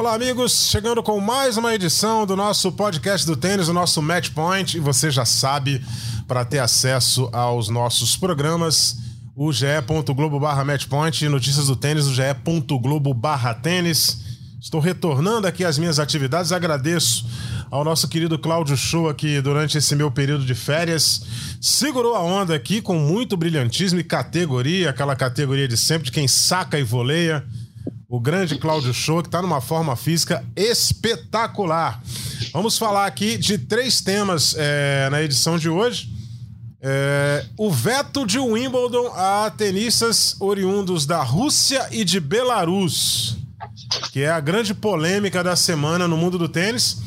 Olá, amigos, chegando com mais uma edição do nosso podcast do tênis, o nosso Match Point. E você já sabe, para ter acesso aos nossos programas, o ge.globo barra matchpoint e notícias do tênis, o ge.globo barra tênis. Estou retornando aqui às minhas atividades. Agradeço ao nosso querido Cláudio Show que durante esse meu período de férias segurou a onda aqui com muito brilhantismo e categoria, aquela categoria de sempre de quem saca e voleia o grande Cláudio Show, que está numa forma física espetacular. Vamos falar aqui de três temas é, na edição de hoje. É, o veto de Wimbledon a tenistas oriundos da Rússia e de Belarus, que é a grande polêmica da semana no mundo do tênis.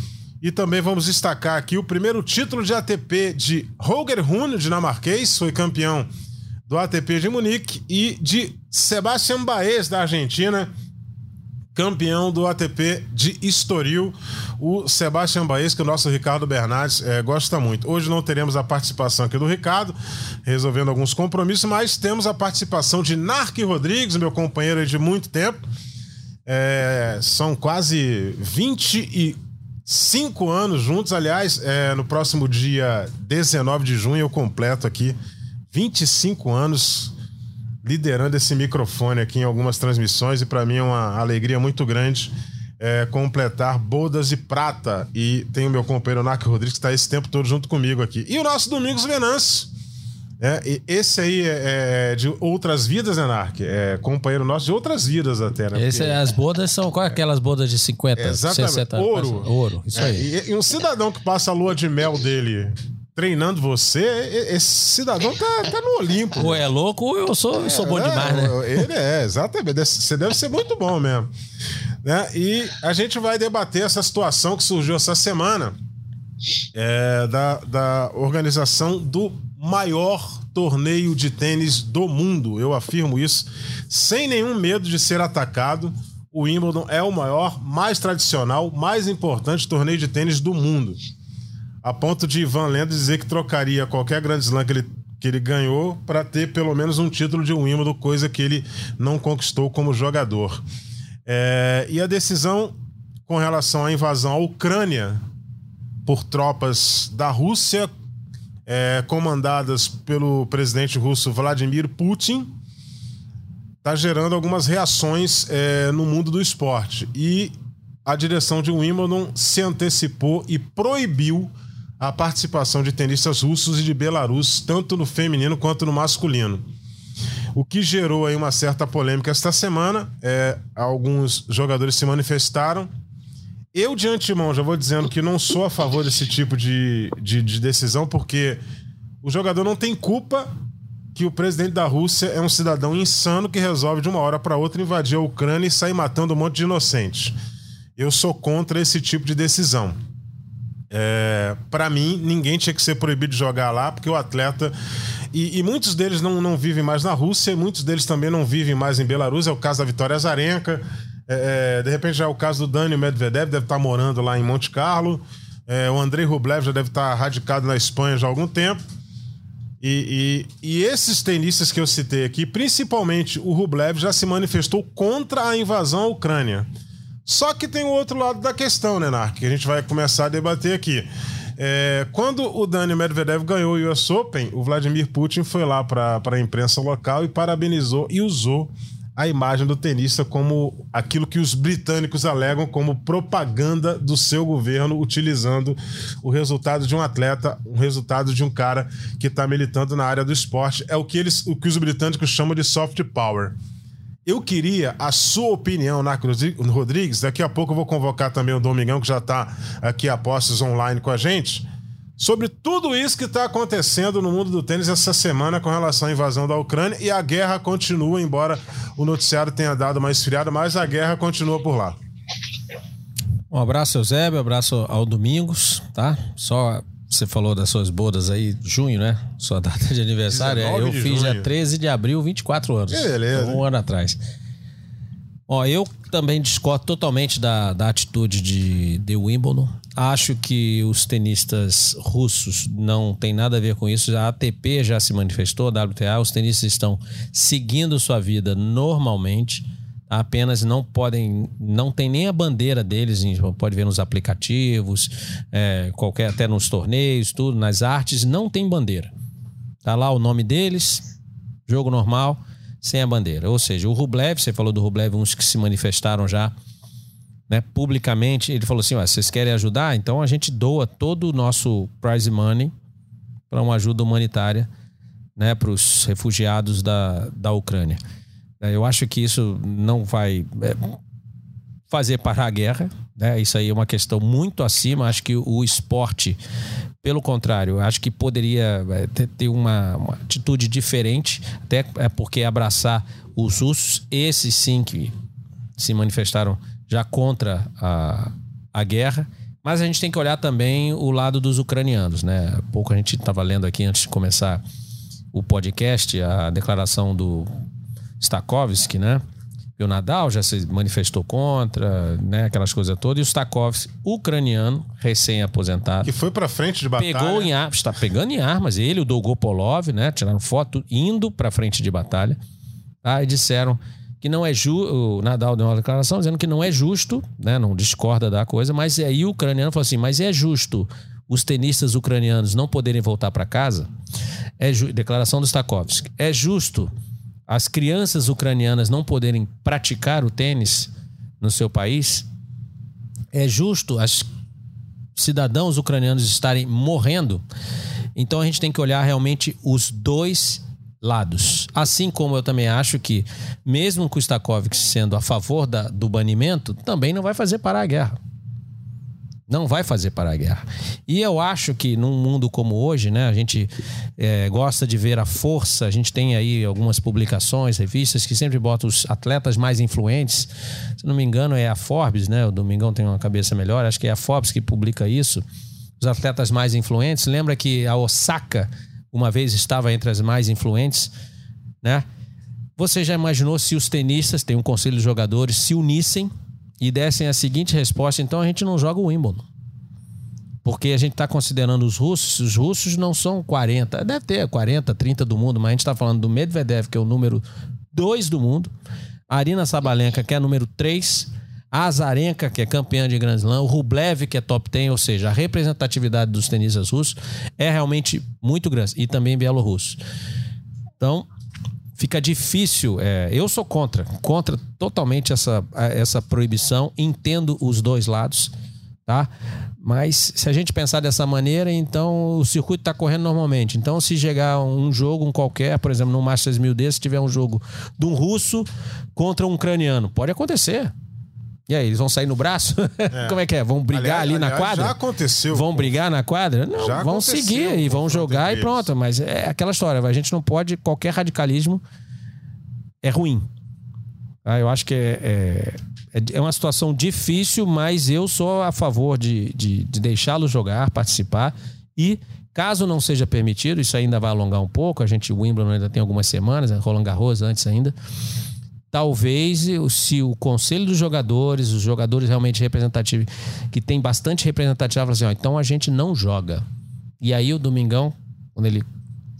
E também vamos destacar aqui o primeiro título de ATP de Holger Rune, dinamarquês, foi campeão do ATP de Munique, e de Sebastian Baez, da Argentina, campeão do ATP de Estoril, o Sebastião Baez, que o nosso Ricardo Bernardes é, gosta muito. Hoje não teremos a participação aqui do Ricardo, resolvendo alguns compromissos, mas temos a participação de Narc Rodrigues, meu companheiro de muito tempo. É, são quase 25 anos juntos. Aliás, é, no próximo dia 19 de junho eu completo aqui 25 anos liderando esse microfone aqui em algumas transmissões e para mim é uma alegria muito grande é, completar Bodas e Prata. E tem o meu companheiro Narco Rodrigues que está esse tempo todo junto comigo aqui. E o nosso Domingos Venâncio. É, esse aí é, é, de outras vidas, né, Narc? É companheiro nosso de outras vidas até, né? Esse, Porque... As bodas são qual é aquelas bodas de 50, Exatamente. 60 Ouro. Ouro, isso é, aí. E, e um cidadão que passa a lua de mel dele treinando você, esse cidadão tá, tá no Olimpo. Ou é louco ou eu sou, eu sou bom é, demais, né? Ele é, exatamente. Você deve ser muito bom mesmo. Né? E a gente vai debater essa situação que surgiu essa semana é, da, da organização do maior torneio de tênis do mundo. Eu afirmo isso sem nenhum medo de ser atacado. O Wimbledon é o maior, mais tradicional, mais importante torneio de tênis do mundo a ponto de Ivan Lendo dizer que trocaria qualquer grande slam que ele, que ele ganhou para ter pelo menos um título de Wimbledon, coisa que ele não conquistou como jogador. É, e a decisão com relação à invasão à Ucrânia por tropas da Rússia, é, comandadas pelo presidente russo Vladimir Putin, está gerando algumas reações é, no mundo do esporte. E a direção de Wimbledon se antecipou e proibiu a participação de tenistas russos e de Belarus, tanto no feminino quanto no masculino. O que gerou aí uma certa polêmica esta semana. É, alguns jogadores se manifestaram. Eu, de antemão, já vou dizendo que não sou a favor desse tipo de, de, de decisão, porque o jogador não tem culpa que o presidente da Rússia é um cidadão insano que resolve de uma hora para outra invadir a Ucrânia e sair matando um monte de inocentes. Eu sou contra esse tipo de decisão. É, para mim, ninguém tinha que ser proibido de jogar lá, porque o atleta. E, e, muitos deles não, não vivem mais na Rússia, e muitos deles também não vivem mais em Belarus. É o caso da Vitória Azarenka. É, é, de repente já é o caso do Dani Medvedev, deve estar morando lá em Monte Carlo. É, o Andrei Rublev já deve estar radicado na Espanha já há algum tempo. E, e, e, esses tenistas que eu citei aqui, principalmente o Rublev, já se manifestou contra a invasão à Ucrânia. Só que tem o outro lado da questão, né, Nark? Que a gente vai começar a debater aqui. É, quando o Dani Medvedev ganhou o US Open, o Vladimir Putin foi lá para a imprensa local e parabenizou e usou a imagem do tenista como aquilo que os britânicos alegam como propaganda do seu governo, utilizando o resultado de um atleta, o resultado de um cara que está militando na área do esporte. É o que, eles, o que os britânicos chamam de soft power. Eu queria a sua opinião, Narco Rodrigues. Daqui a pouco eu vou convocar também o Domingão, que já está aqui a postos online com a gente, sobre tudo isso que está acontecendo no mundo do tênis essa semana com relação à invasão da Ucrânia. E a guerra continua, embora o noticiário tenha dado uma esfriada, mas a guerra continua por lá. Um abraço, Eusébio, um abraço ao Domingos, tá? Só você falou das suas bodas aí, junho, né? Sua data de aniversário. É, eu fiz junho. dia 13 de abril, 24 anos. Que beleza. Um ano atrás. Ó, eu também discordo totalmente da, da atitude de, de Wimbledon. Acho que os tenistas russos não tem nada a ver com isso. A ATP já se manifestou, a WTA, os tenistas estão seguindo sua vida normalmente. Apenas não podem, não tem nem a bandeira deles, pode ver nos aplicativos, é, qualquer até nos torneios, tudo, nas artes, não tem bandeira. Tá lá o nome deles, jogo normal sem a bandeira. Ou seja, o Rublev, você falou do Rublev, uns que se manifestaram já né, publicamente, ele falou assim: vocês querem ajudar? Então a gente doa todo o nosso prize money para uma ajuda humanitária né, para os refugiados da, da Ucrânia. É, eu acho que isso não vai é, fazer parar a guerra. Né? Isso aí é uma questão muito acima. Acho que o esporte pelo contrário, acho que poderia é, ter uma, uma, atitude diferente, até é porque abraçar os russos, esses sim que se manifestaram já contra a, a guerra. Mas a gente tem que olhar também o lado dos ucranianos, né? Pouco a gente estava lendo aqui antes de começar o podcast, a declaração do Stakovsky, né? o Nadal já se manifestou contra, né? Aquelas coisas todas. E o Stakovski, ucraniano, recém-aposentado. Que foi para frente de batalha. Pegou em armas, está pegando em armas. Ele, o Dolgopolov, né? Tiraram foto indo para frente de batalha. Tá? E disseram que não é justo. O Nadal deu uma declaração dizendo que não é justo, né? Não discorda da coisa, mas aí o ucraniano falou assim: mas é justo os tenistas ucranianos não poderem voltar para casa? É ju... declaração do Stakovski. É justo as crianças ucranianas não poderem praticar o tênis no seu país? É justo as cidadãos ucranianos estarem morrendo? Então a gente tem que olhar realmente os dois lados. Assim como eu também acho que, mesmo Stakovich sendo a favor da, do banimento, também não vai fazer parar a guerra. Não vai fazer parar a guerra. E eu acho que num mundo como hoje, né, a gente é, gosta de ver a força. A gente tem aí algumas publicações, revistas que sempre botam os atletas mais influentes. Se não me engano, é a Forbes, né? O Domingão tem uma cabeça melhor. Acho que é a Forbes que publica isso. Os atletas mais influentes. Lembra que a Osaka uma vez estava entre as mais influentes, né? Você já imaginou se os tenistas, tem um conselho de jogadores, se unissem e dessem a seguinte resposta: então a gente não joga o Wimbledon. Porque a gente está considerando os russos, os russos não são 40, deve ter 40, 30 do mundo, mas a gente está falando do Medvedev, que é o número 2 do mundo, Arina Sabalenka, que é número 3, a Azarenka, que é campeã de Grand Slam, o Rublev, que é top 10, ou seja, a representatividade dos tenistas russos é realmente muito grande, e também bielorrusso. Então, fica difícil. É, eu sou contra, contra totalmente essa, essa proibição. Entendo os dois lados, tá? Mas se a gente pensar dessa maneira, então o circuito está correndo normalmente. Então, se chegar um jogo, um qualquer, por exemplo, no Masters 1000 desse, tiver um jogo de um russo contra um ucraniano, pode acontecer. E aí, eles vão sair no braço? É. Como é que é? Vão brigar aliás, ali na quadra? Já aconteceu. Vão brigar na quadra? Não, já vão seguir e vão jogar e pronto. Mas é aquela história, a gente não pode, qualquer radicalismo é ruim. Ah, eu acho que é, é, é, uma situação difícil, mas eu sou a favor de, de, de deixá-lo jogar, participar e Caso não seja permitido, isso ainda vai alongar um pouco. A gente, o Wimbledon ainda tem algumas semanas, Roland Garros antes ainda talvez se o conselho dos jogadores, os jogadores realmente representativos, que tem bastante representatividade, assim, ó, então a gente não joga. E aí o Domingão, quando ele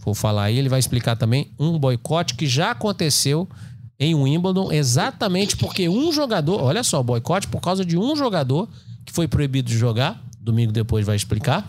for falar aí, ele vai explicar também um boicote que já aconteceu em Wimbledon, exatamente porque um jogador, olha só, boicote por causa de um jogador que foi proibido de jogar, domingo depois vai explicar,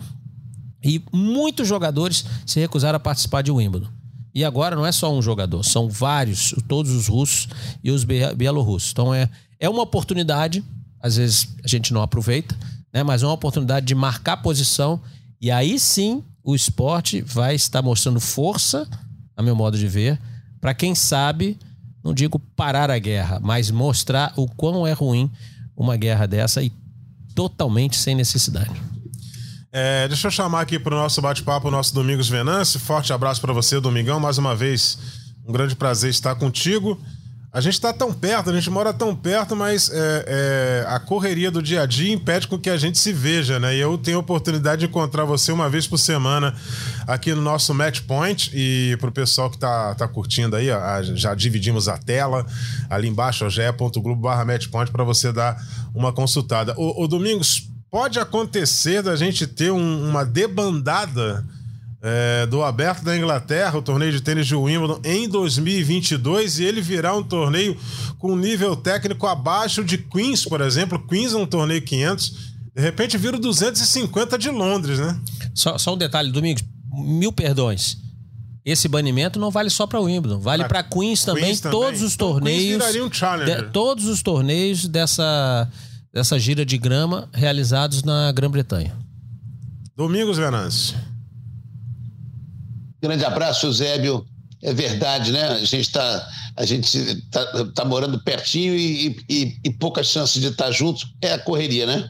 e muitos jogadores se recusaram a participar de Wimbledon. E agora não é só um jogador, são vários, todos os russos e os bielorrussos. Então é, é uma oportunidade, às vezes a gente não aproveita, né? mas é uma oportunidade de marcar posição. E aí sim o esporte vai estar mostrando força, a meu modo de ver, para quem sabe, não digo parar a guerra, mas mostrar o quão é ruim uma guerra dessa e totalmente sem necessidade. É, deixa eu chamar aqui para o nosso bate-papo o nosso Domingos Venâncio. Forte abraço para você, Domingão. Mais uma vez, um grande prazer estar contigo. a gente está tão perto, a gente mora tão perto, mas é, é, a correria do dia a dia impede com que a gente se veja, né? E eu tenho a oportunidade de encontrar você uma vez por semana aqui no nosso Match Point. E para o pessoal que está tá curtindo aí, ó, já dividimos a tela ali embaixo, ge.globo barra matchpoint para você dar uma consultada. O, Domingos, pode acontecer da gente ter um, uma debandada é, do Aberto da Inglaterra, o torneio de tênis de Wimbledon, em 2022 e ele virar um torneio com nível técnico abaixo de Queens, por exemplo. Queens é um torneio 500, de repente vira o 250 de Londres, né? Só, só um detalhe, Domingos, mil perdões. Esse banimento não vale só para Wimbledon, vale para Queens também, Queens também. Todos os torneios, um de, todos os torneios dessa dessa gira de grama realizados na Grã-Bretanha. Domingos Venâncio. Grande abraço, Eusébio. É verdade, né? A gente está a gente tá, tá, morando pertinho e, e, e poucas chances de estar tá juntos. É a correria, né?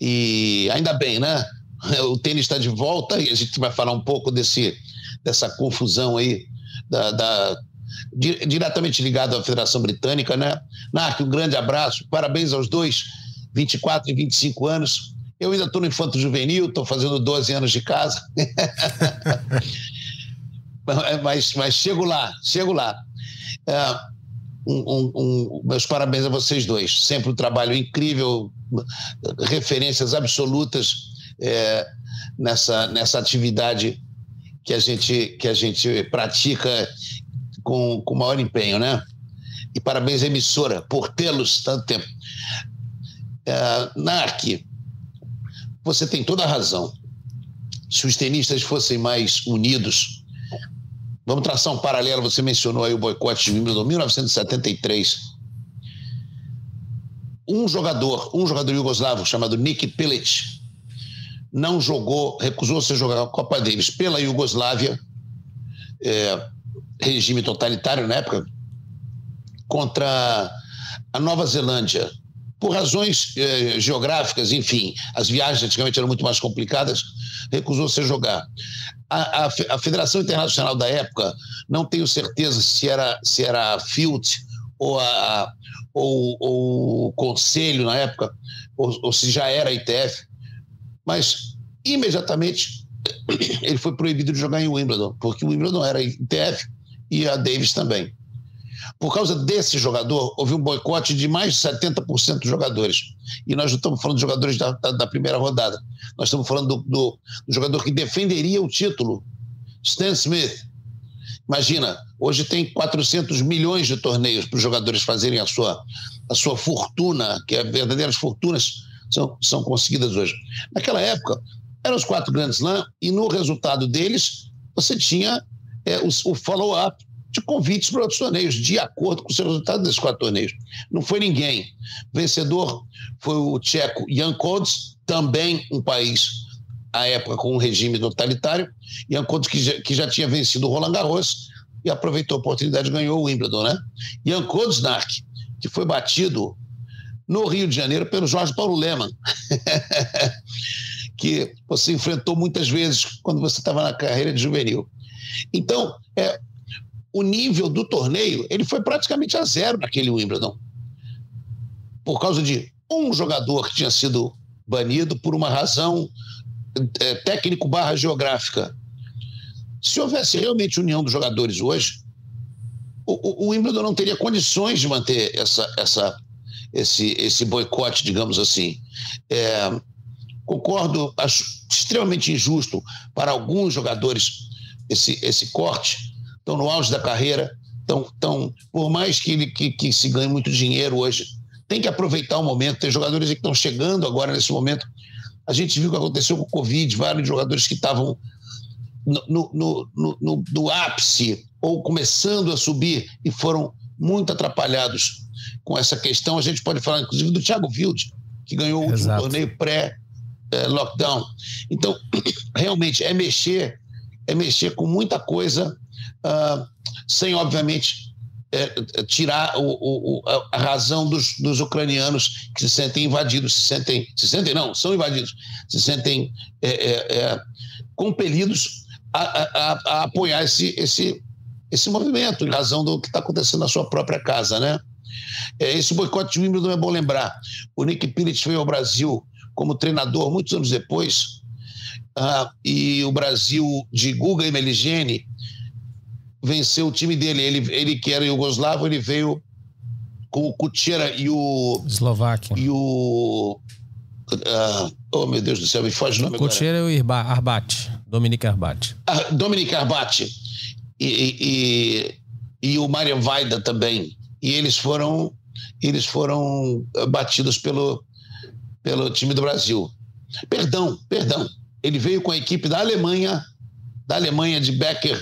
E ainda bem, né? O tênis está de volta e a gente vai falar um pouco desse, dessa confusão aí da, da diretamente ligado à Federação Britânica, né? Narc, um grande abraço, parabéns aos dois, 24 e 25 anos. Eu ainda estou no infanto juvenil, estou fazendo 12 anos de casa. mas, mas chego lá, chego lá. É, um, um, um, meus parabéns a vocês dois. Sempre um trabalho incrível, referências absolutas é, nessa, nessa atividade que a gente, que a gente pratica com, com maior empenho, né? E parabéns à emissora por tê-los tanto tempo. NARC, você tem toda a razão. Se os tenistas fossem mais unidos, vamos traçar um paralelo. Você mencionou aí o boicote de Wimbledon 1973. Um jogador, um jogador yugoslavo chamado Nick Pilic, não jogou, recusou-se a jogar a Copa Davis pela Iugoslávia, é, regime totalitário na época, contra a Nova Zelândia, por razões eh, geográficas, enfim, as viagens antigamente eram muito mais complicadas, recusou-se a jogar. A, a, a, Federação Internacional da época, não tenho certeza se era, se era a FILT ou, a, ou, ou o Conselho na época, ou, ou se já era a ITF, mas imediatamente ele foi proibido de jogar em Wimbledon, porque o Wimbledon era ITF e a Davis também. Por causa desse jogador, houve um boicote de mais de 70% dos jogadores. E nós não estamos falando de jogadores da, da, da primeira rodada. Nós estamos falando do, do, do, jogador que defenderia o título, Stan Smith. Imagina, hoje tem 400 milhões de torneios para os jogadores fazerem a sua, a sua fortuna, que é verdadeiras fortunas são, são conseguidas hoje. Naquela época, eram os quatro grandes Slam, e no resultado deles, você tinha é, o, o follow-up de convites para outros torneios, de acordo com os resultados desses quatro torneios. Não foi ninguém. Vencedor foi o tcheco Jan Kods, também um país, à época, com um regime totalitário. Jan Kods, que já, que já tinha vencido o Roland Garros e aproveitou a oportunidade e ganhou o Wimbledon, né? Jan Kodsnak, que foi batido no Rio de Janeiro pelo Jorge Paulo Leman, que você enfrentou muitas vezes quando você estava na carreira de juvenil. Então, é, o nível do torneio ele foi praticamente a zero naquele Wimbledon. Por causa de um jogador que tinha sido banido por uma razão é, técnico barra geográfica. Se houvesse realmente união dos jogadores hoje, o, o, o Wimbledon não teria condições de manter essa, essa, esse, esse boicote, digamos assim. É, concordo, acho extremamente injusto para alguns jogadores esse, esse corte, estão no auge da carreira, estão, estão por mais que, ele, que, que se ganhe muito dinheiro hoje, tem que aproveitar o momento. Tem jogadores que estão chegando agora nesse momento. A gente viu o que aconteceu com o Covid, vários jogadores que estavam no, no, no, no, ápice ou começando a subir e foram muito atrapalhados com essa questão. A gente pode falar, inclusive, do Thiago Wild, que ganhou o último Exato. Torneio pré-lockdown. Então, realmente, é mexer é mexer com muita coisa, uh, sem, obviamente, é, tirar o, o, a razão dos, dos, ucranianos que se sentem invadidos, se sentem, se sentem não, são invadidos, se sentem é, é, é compelidos a, a, a, apoiar esse, esse, esse movimento, em razão do que está acontecendo na sua própria casa, né? É, esse boicote de Wimbledon é bom lembrar. O Nick Pitt veio ao Brasil como treinador muitos anos depois, uh, e o Brasil de Guga e Meligeni venceu o time dele. Ele, ele que era Yugoslavo, ele veio com o Kutchera e o. Eslováquia. E o. Uh, oh, meu Deus do céu, me foge o nome Kutchera e o Arbat. Dominique Arbat. Ah, Dominique Arbat. E, e, e, e o Marian Vaida também. E eles foram, eles foram batidos pelo, pelo time do Brasil. Perdão, perdão. Ele veio com a equipe da Alemanha, da Alemanha de Becker,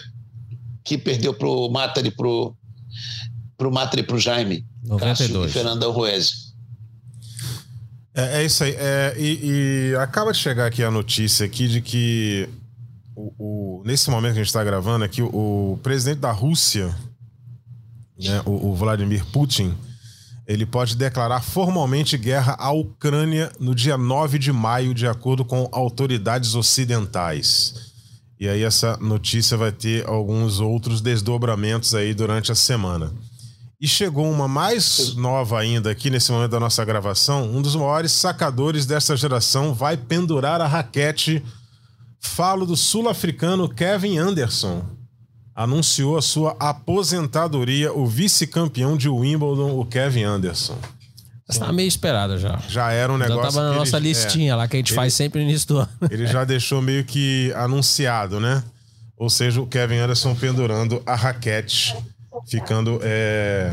que perdeu para o Matari, para o Matari e para o Jaime. 92. e Fernandão Ruese. É, é, isso aí. É, e, e, acaba de chegar aqui a notícia aqui de que o, o nesse momento que a gente está gravando aqui, o, o, presidente da Rússia, né, o, o, Vladimir Putin, ele pode declarar formalmente guerra à Ucrânia no dia 9 de maio, de acordo com autoridades ocidentais. E aí essa notícia vai ter alguns outros desdobramentos aí durante a semana. E chegou uma mais nova ainda aqui nesse momento da nossa gravação. Um dos maiores sacadores dessa geração vai pendurar a raquete. Falo do sul-africano Kevin Anderson. Anunciou a sua aposentadoria, o vice-campeão de Wimbledon, o Kevin Anderson. Está meio esperada já. Já era um negócio. Já estava na nossa ele, listinha é, lá que a gente ele, faz sempre no início do ano. Ele já deixou meio que anunciado, né? Ou seja, o Kevin Anderson pendurando a raquete ficando é,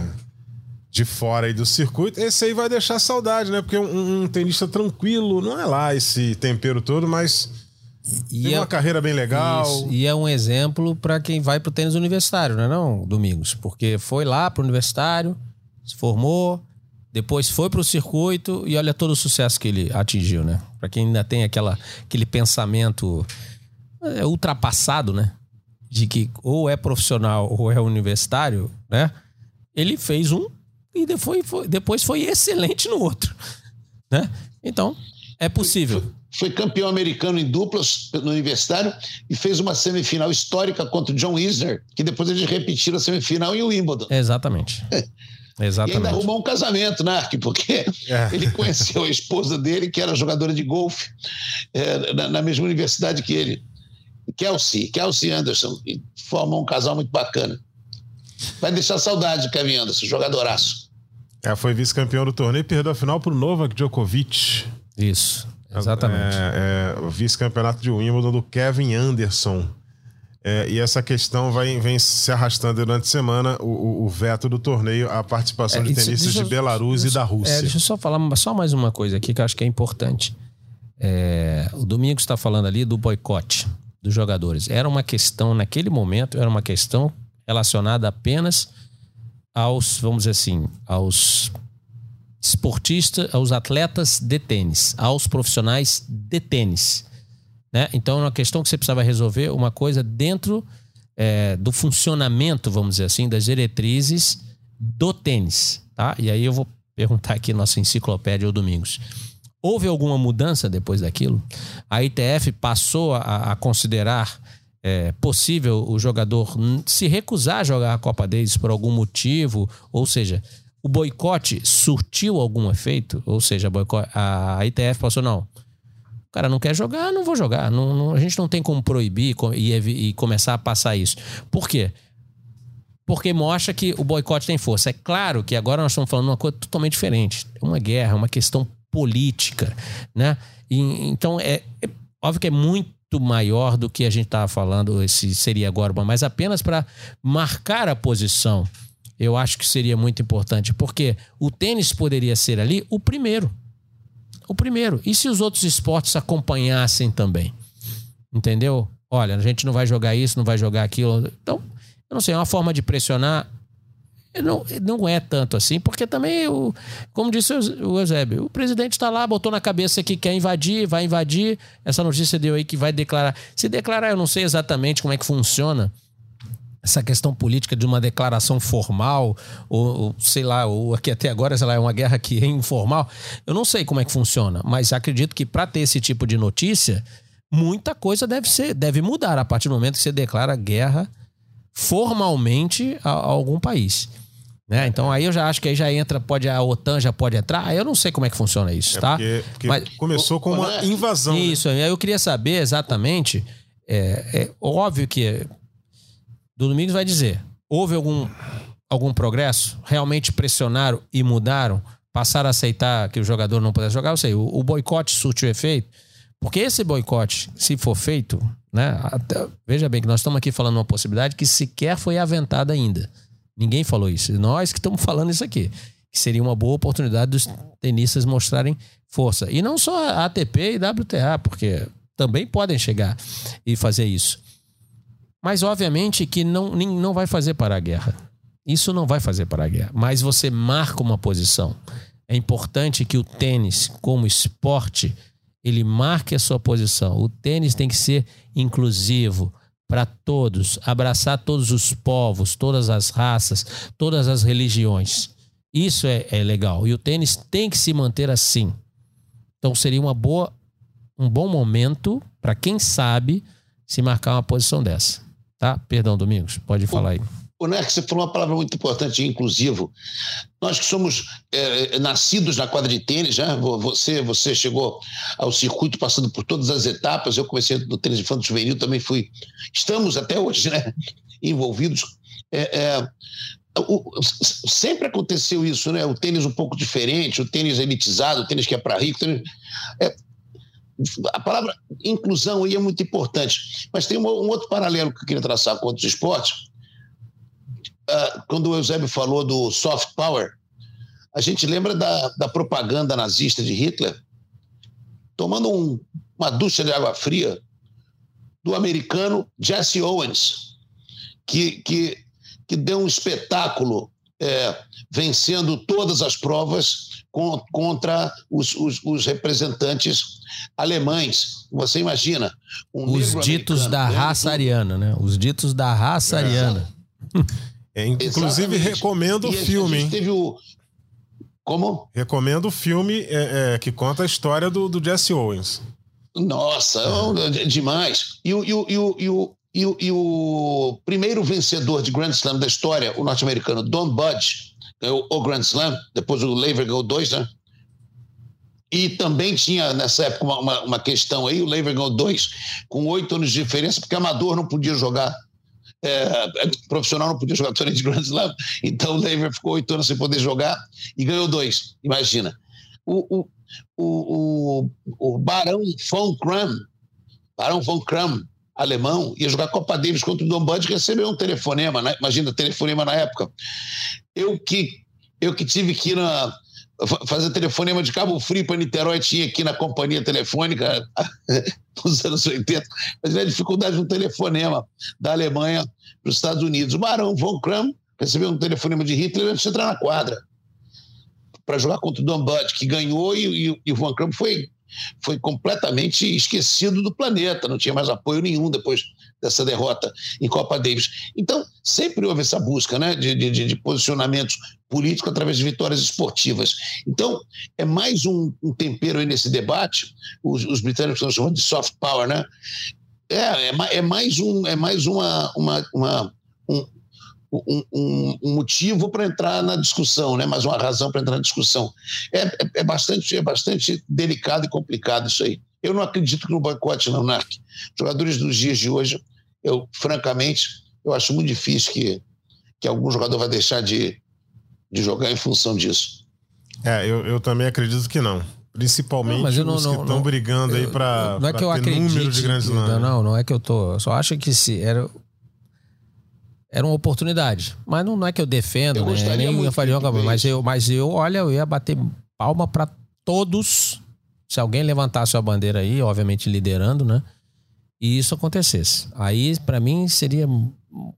de fora aí do circuito. Esse aí vai deixar saudade, né? Porque um, um tenista tranquilo, não é lá esse tempero todo, mas e tem é, uma carreira bem legal. Isso, e é um exemplo para quem vai pro tênis universitário, não é não, Domingos? Porque foi lá pro universitário, se formou, depois foi pro circuito e olha todo o sucesso que ele atingiu, né? Para quem ainda tem aquela, aquele pensamento é, ultrapassado, né? de que ou é profissional ou é universitário, né? Ele fez um e depois foi, depois foi excelente no outro, né? Então, é possível. Foi, campeão americano em duplas no universitário e fez uma semifinal histórica contra o John Isner, que depois eles repetiram a semifinal em Wimbledon. Exatamente. Exatamente. E ainda arrumou um casamento, né, Ark? Porque é. ele conheceu a esposa dele, que era jogadora de golfe, é, na, na mesma universidade que ele. Kelsey, Kelsey Anderson, e formam um casal muito bacana. Vai deixar saudade de Kevin Anderson, jogadoraço. É, foi vice-campeão do torneio e perdeu a final pro Novak Djokovic. Isso, exatamente. É, é, o vice-campeonato de Wimbledon do Kevin Anderson. É, e essa questão vai, vem se arrastando durante a semana, o, o veto do torneio, a participação é, de tenistas de Belarus e da Rússia. É, deixa eu só falar só mais uma coisa aqui que eu acho que é importante. É, o Domingos está falando ali do boicote dos jogadores. Era uma questão, naquele momento, era uma questão relacionada apenas aos, vamos dizer assim, aos esportistas, aos atletas de tênis, aos profissionais de tênis. Né? Então, é uma questão que você precisava resolver uma coisa dentro é, do funcionamento, vamos dizer assim, das diretrizes do tênis. Tá? E aí eu vou perguntar aqui nossa enciclopédia o Domingos. Houve alguma mudança depois daquilo? A ITF passou a, a considerar é, possível o jogador se recusar a jogar a Copa Davis por algum motivo? Ou seja, o boicote surtiu algum efeito? Ou seja, a, ITF passou, não. O cara não quer jogar, não vou jogar. Não, não, a gente não tem como proibir e, e começar a passar isso. Por quê? porque mostra que o boicote tem força. É claro que agora nós estamos falando de uma coisa totalmente diferente. Uma guerra, uma questão política, né? E, então é, é, óbvio que é muito maior do que a gente estava falando esse seria agora, mas apenas para marcar a posição. Eu acho que seria muito importante, porque o tênis poderia ser ali o primeiro. O primeiro. E se os outros esportes acompanhassem também? Entendeu? Olha, a gente não vai jogar isso, não vai jogar aquilo. Então, eu não sei, é uma forma de pressionar não, não é tanto assim, porque também, o, como disse o Eusébio, o presidente está lá, botou na cabeça que quer invadir, vai invadir. Essa notícia deu aí que vai declarar. Se declarar, eu não sei exatamente como é que funciona essa questão política de uma declaração formal, ou, ou, sei lá, ou aqui até agora, sei lá, é uma guerra que é informal. Eu não sei como é que funciona, mas acredito que para ter esse tipo de notícia, muita coisa deve ser, deve mudar a partir do momento que você declara guerra formalmente a, a algum país. Né? Então aí eu já acho que aí já entra, pode a OTAN já pode entrar. Aí eu não sei como é que funciona isso, É tá? porque, porque Mas- começou com uma invasão. né? Isso, aí eu queria saber exatamente. É, é óbvio que do Domingos vai dizer: houve algum, algum progresso? Realmente pressionaram e mudaram? Passaram a aceitar que o jogador não pudesse jogar? Eu sei, o, o boicote surtiu efeito. Porque esse boicote, se for feito, né? até- veja bem que nós estamos aqui falando uma possibilidade que sequer foi aventada ainda. Ninguém falou isso. Nós que estamos falando isso aqui. Que seria uma boa oportunidade dos tenistas mostrarem força. E não só a ATP e WTA, porque também podem chegar e fazer isso. Mas, obviamente, que não, não vai fazer para a guerra. Isso não vai fazer para a guerra. Mas você marca uma posição. É importante que o tênis, como esporte, ele marque a sua posição. O tênis tem que ser inclusivo para todos, abraçar todos os povos, todas as raças, todas as religiões. Isso é, é legal. E o tênis tem que se manter assim. Então seria uma boa, um bom momento para quem sabe se marcar uma posição dessa. Tá? Perdão, Domingos, pode falar aí. O Nerk, você falou uma palavra muito importante, inclusivo. Nós que somos é, nascidos na quadra de tênis, né? Vo- você, você chegou ao circuito passando por todas as etapas. Eu comecei no tênis de infanto juvenil, também fui. Estamos até hoje, né? Envolvidos. É, é, o- sempre aconteceu isso, né? O tênis um pouco diferente, o tênis elitizado, o tênis que é para rico. tênis- é, a palavra inclusão aí é muito importante. Mas tem um, um outro paralelo que eu queria traçar com outros esportes. Ah, quando o Eusébio falou do soft power, a gente lembra da, da propaganda nazista de Hitler tomando um- uma ducha de água fria do americano Jesse Owens, que, que, que deu um espetáculo é, vencendo todas as provas con- contra os, os, os representantes alemães. Você imagina? um Os negro ditos da raça ariana, né? Os ditos da raça ariana. É, inclusive, Exatamente. recomendo o E a- a filme, gente hein? Teve o. Como? Recomendo o filme é, é, que conta a história do, do Jesse Owens. Nossa, é demais. E o, e, o, e, o, e, o, e, o, e o primeiro vencedor de Grand Slam da história, o norte-americano Don Budge, ganhou o Grand Slam, depois o Laver ganhou dois, né? E também tinha nessa época uma, uma, uma questão aí, o Laver ganhou dois, com oito anos de diferença, porque amador não podia jogar. é, profissional não podia jogar torneio de Grand Slam, então o Laver ficou oito anos sem poder jogar e ganhou dois, imagina. O, o, o, o, Barão von Kram, Barão von Kram, alemão, ia jogar Copa Davis contra o Don Bud recebeu um telefonema, né? imagina, telefonema na época. Eu que, eu que tive que ir na, fazer telefonema de Cabo Frio para Niterói, tinha aqui na companhia telefônica nos anos 80, mas a dificuldade de um telefonema da Alemanha para os Estados Unidos. O Barão von Kram recebeu um telefonema de Hitler antes de entrar na quadra para jogar contra o Don que ganhou e, e, e o Van Kram foi, foi completamente esquecido do planeta, não tinha mais apoio nenhum depois dessa derrota em Copa Davis. Então, sempre houve essa busca né, de, de, de posicionamentos políticos através de vitórias esportivas. Então, é mais um, um tempero aí nesse debate, os, os britânicos estão chamando de soft power, né? É, é, é mais, um, é mais uma, uma, uma, um, um, um- um motivo para entrar na discussão, né? mais uma razão para entrar na discussão. É, é, é bastante, é bastante delicado e complicado isso aí. Eu não acredito que no boicote, não, Narc. Jogadores dos dias de hoje, eu, francamente, eu acho muito difícil que, que algum jogador vai deixar de, de jogar em função disso. É, eu, eu também acredito que não. Principalmente Não, mas eu não- os que estão brigando aí Eu- para não é que eu ter acredite. número de grandes não, lãs. não, não é que eu tô. Eu só acho que se era. Era uma oportunidade. Mas não, não é que eu defendo, Eu né? Nem muito eu mas eu, mas eu, olha, eu ia bater palma para todos. Se alguém levantasse a bandeira aí, obviamente liderando, né? E isso acontecesse. Aí, para mim, seria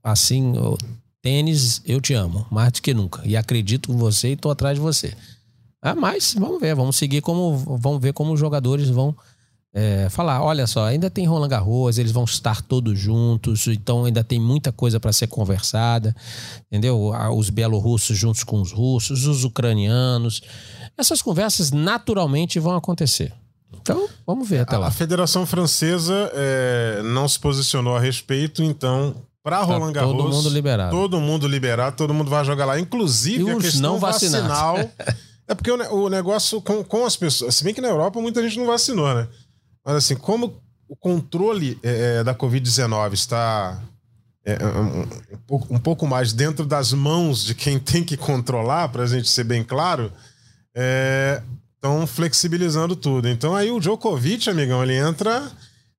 assim: o tênis, eu te amo, mais do que nunca. E acredito em você e tô atrás de você. Ah, mas vamos ver, vamos seguir como. Vamos ver como os jogadores vão é, falar, olha só, ainda tem Roland Garros, eles vão estar todos juntos, então ainda tem muita coisa para ser conversada, entendeu? Os bielorrussos juntos com os russos, os ucranianos, essas conversas naturalmente vão acontecer. Então, vamos ver até lá. a Federação Francesa é, não se posicionou a respeito, então Pra Roland Garros. todo mundo liberado. Todo mundo liberado, todo mundo vai jogar lá. Inclusive E a os questão não vacinados. vacinal. é porque o negócio com, com as pessoas. Se bem que na Europa muita gente não vacinou, né? Mas assim, como o controle é, é, da Covid-19 está é, é, um, um pouco, um pouco mais dentro das mãos de quem tem que controlar, pra gente ser bem claro, estão flexibilizando tudo. Então aí o Djokovic, amigão, ele entra.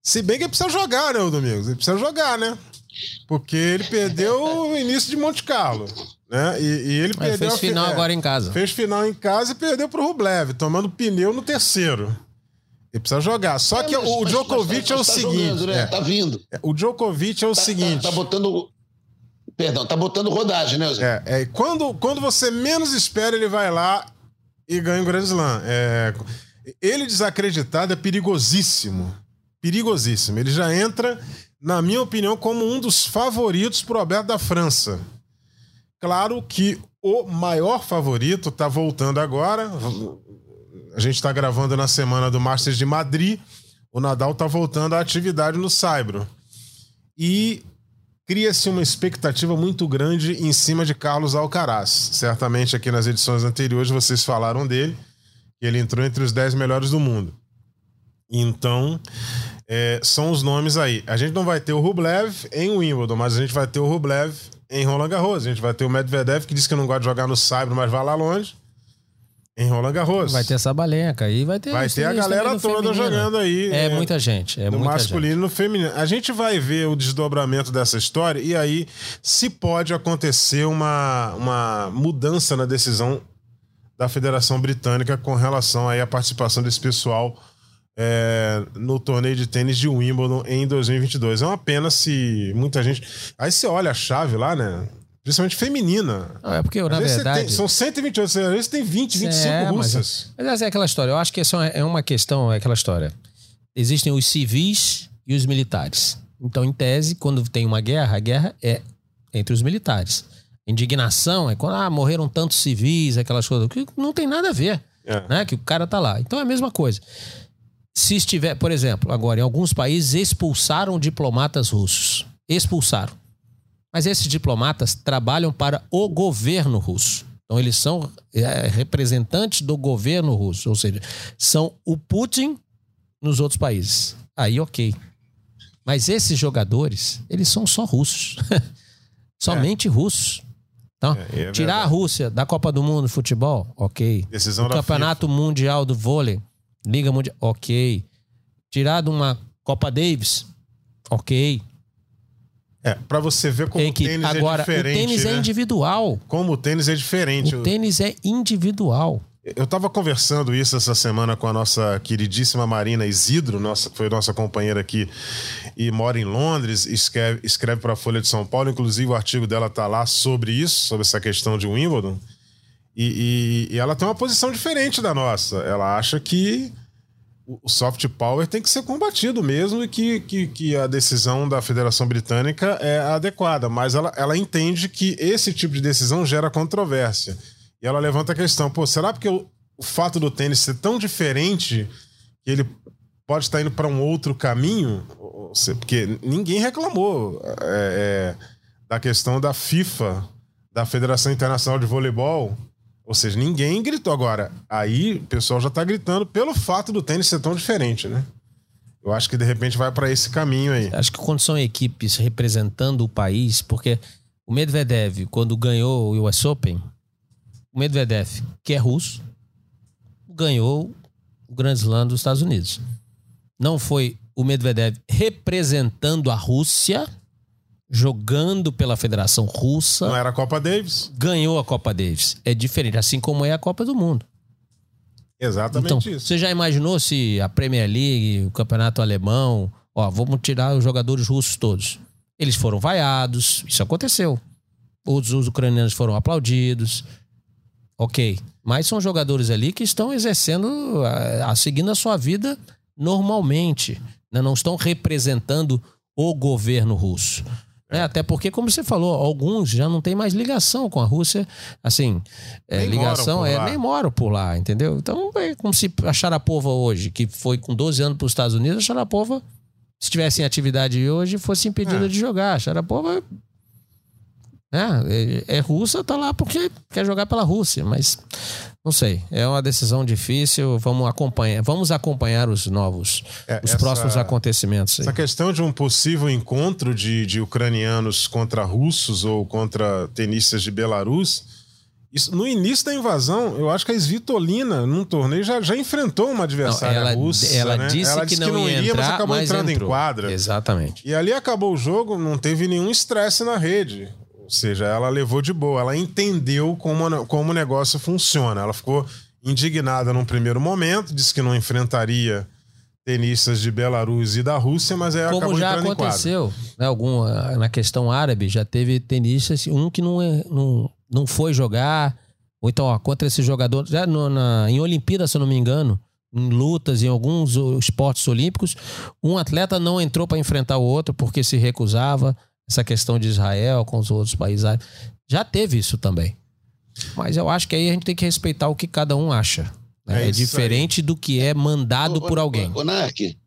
Se bem que ele precisa jogar, né, o Domingos? Ele precisa jogar, né? Porque ele perdeu o início de Monte Carlo. Né? E, e ele Mas perdeu fez a fi- final é, agora em casa. Fez final em casa e perdeu pro Rublev, tomando pneu no terceiro. Ele precisa jogar. Só que É, mas- o mas- Djokovic mas é o tá seguinte. jogando, né? é, Tá vindo. o Djokovic é o Tá- seguinte. Tá, tá botando. Perdão, tá botando rodagem, né, Zé? É, é, quando, quando você menos espera, ele vai lá e ganha o Grand Slam. É, ele desacreditado é perigosíssimo. Perigosíssimo. Ele já entra, na minha opinião, como um dos favoritos pro Aberto da França. Claro que o maior favorito tá voltando agora. A gente está gravando na semana do Masters de Madrid. O Nadal tá voltando à atividade no Saibro. E cria-se uma expectativa muito grande em cima de Carlos Alcaraz. Certamente aqui nas edições anteriores vocês falaram dele, que ele entrou entre os 10 melhores do mundo. Então, é, são os nomes aí. A gente não vai ter o Rublev em Wimbledon, mas a gente vai ter o Rublev em Roland Garros. A gente vai ter o Medvedev, que disse que não gosta de jogar no Saibro, mas vai lá longe, em Roland Garros. Vai ter essa balenca aí, vai ter. Vai ter a galera toda feminino. jogando aí. É, muita gente. É no muita masculino e no feminino. A gente vai ver o desdobramento dessa história e aí se pode acontecer uma, uma mudança na decisão da Federação Britânica com relação aí à participação desse pessoal é, no torneio de tênis de Wimbledon em 2022. É uma pena se muita gente. Aí você olha a chave lá, né? Principalmente feminina. Não, é porque, na vezes você verdade. tem- são 128, às vezes tem 20, 25 É, mas- russas. Mas essa é aquela história. Eu acho que essa é uma questão, é aquela história. Existem os civis e os militares. Então, em tese, quando tem uma guerra, a guerra é entre os militares. Indignação é quando ah, morreram tantos civis, aquelas coisas. Que não tem nada a ver, É. né? Que o cara tá lá. Então é a mesma coisa. Se estiver, por exemplo, agora, em alguns países expulsaram diplomatas russos. Expulsaram. Mas esses diplomatas trabalham para o governo russo. Então, eles são é, representantes do governo russo. Ou seja, são o Putin nos outros países. Aí, ok. Mas esses jogadores, eles são só russos. Somente russos. Então, É, é tirar a. Rússia da Copa do Mundo de futebol, ok. Decisão Campeonato Mundial do Vôlei, Liga Mundial, ok. Tirar de uma Copa Davis, ok. É, pra você ver como o tênis agora, é diferente. o tênis né? é individual. Como o tênis é diferente. O tênis é individual. Eu tava conversando isso essa semana com a nossa queridíssima Marina Isidro, nossa, que foi nossa companheira aqui e mora em Londres, escreve, escreve para a Folha de São Paulo. Inclusive, o artigo dela tá lá sobre isso, sobre essa questão de Wimbledon. E, e- e ela tem uma posição diferente da nossa. Ela acha que o soft power tem que ser combatido mesmo e que, que, que a decisão da Federação Britânica é adequada. Mas ela, ela entende que esse tipo de decisão gera controvérsia. E ela levanta a questão: pô, será porque o, o fato do tênis ser tão diferente que ele pode estar indo para um outro caminho? Porque ninguém reclamou é, é, da questão da FIFA, da Federação Internacional de Voleibol. Ou seja, ninguém gritou. Agora, aí o pessoal já tá gritando pelo fato do tênis ser tão diferente, né? Eu acho que de repente vai para esse caminho aí. Acho que quando são equipes representando o país, porque o Medvedev, quando ganhou o US Open, o Medvedev, que é russo, ganhou o Grand Slam dos Estados Unidos. Não foi o Medvedev representando a Rússia, jogando pela Federação Russa, Não era a Copa Davis? ganhou a Copa Davis. É diferente, assim como é a Copa do Mundo. Exatamente Então, isso. você já imaginou se a Premier League, o campeonato alemão, ó, vamos tirar os jogadores russos todos. Eles foram vaiados, isso aconteceu. Os, os ucranianos foram aplaudidos. Ok. Mas são jogadores ali que estão exercendo, a, a- seguindo a sua vida normalmente. né? Não estão representando o governo russo. Né? Até porque, como você falou, alguns já não têm mais ligação com a Rússia. Assim, é, ligação é lá. nem moram por lá, entendeu? Então é como se a Sharapova hoje, que foi com 12 anos para os Estados Unidos, a Sharapova se tivesse em atividade hoje, fosse impedida É. de jogar. Sharapova é, é, é russa, tá lá porque quer jogar pela Rússia, mas não sei. É uma decisão difícil. Vamos acompanhar, vamos acompanhar os novos, É, os essa- próximos acontecimentos. aí. Essa questão de um possível encontro de, de ucranianos contra russos ou contra tenistas de Belarus. Isso, no início da invasão, eu acho que a Svitolina, num torneio, já, já enfrentou uma Não, adversária ela, russa. ela né? disse ela que, disse não ia iria, entrar, mas acabou mas entrando entrou. em quadra. Exatamente. E ali acabou o jogo, não teve nenhum estresse na rede. Ou seja, ela levou de boa, ela entendeu como, como o negócio funciona. Ela ficou indignada num primeiro momento, disse que não enfrentaria tenistas de Belarus e da Rússia, mas aí Como acabou já aconteceu, né, algum, ah, na questão árabe, já teve tenistas, um que não, é- não, não foi jogar, ou então, ó, contra esse jogador, já no- na, em Olimpíada, se eu não me engano, em lutas, em alguns esportes olímpicos, um atleta não entrou para enfrentar o outro porque se recusava, essa questão de Israel com os outros países árabes. Já teve isso também. Mas eu acho que aí a gente tem que respeitar o que cada um acha. né? É É, diferente do que é mandado por alguém. Ô, Nark,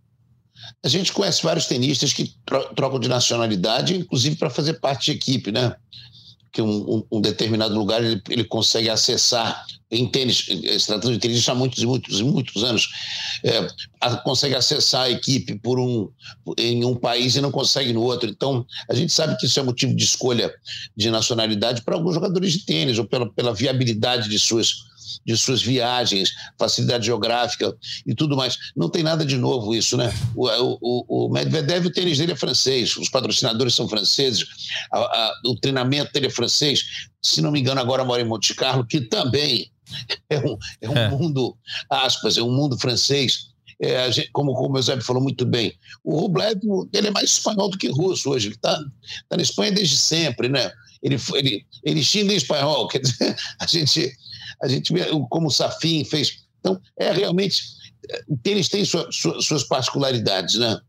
a gente conhece vários tenistas que tro- trocam de nacionalidade, inclusive para fazer parte de equipe, né? Que um, um- determinado lugar ele, ele consegue acessar em tênis, se tratando de tênis há muitos e muitos e muitos anos, é, a- consegue acessar a equipe por um, em um país e não consegue no outro. Então, a gente sabe que isso é motivo de escolha de nacionalidade para alguns jogadores de tênis, ou pela, pela viabilidade de suas, de suas viagens, facilidade geográfica e tudo mais. Não tem nada de novo isso, né? O, o, o Medvedev, o tênis dele é francês, os patrocinadores são franceses, a- a- o treinamento dele é francês. Se não me engano, agora mora em Monte Carlo, que também é um, é um É. mundo, aspas, é um mundo francês. É, a gente- como, como o Eusébio falou muito bem, o Rublev ele é mais espanhol do que russo hoje. Ele está tá na Espanha desde sempre, né? Ele, ele, ele xinga em espanhol, quer dizer, a gente, a gente vê como o Safin fez. Então, é realmente. O tênis tem sua- sua- suas particularidades, né?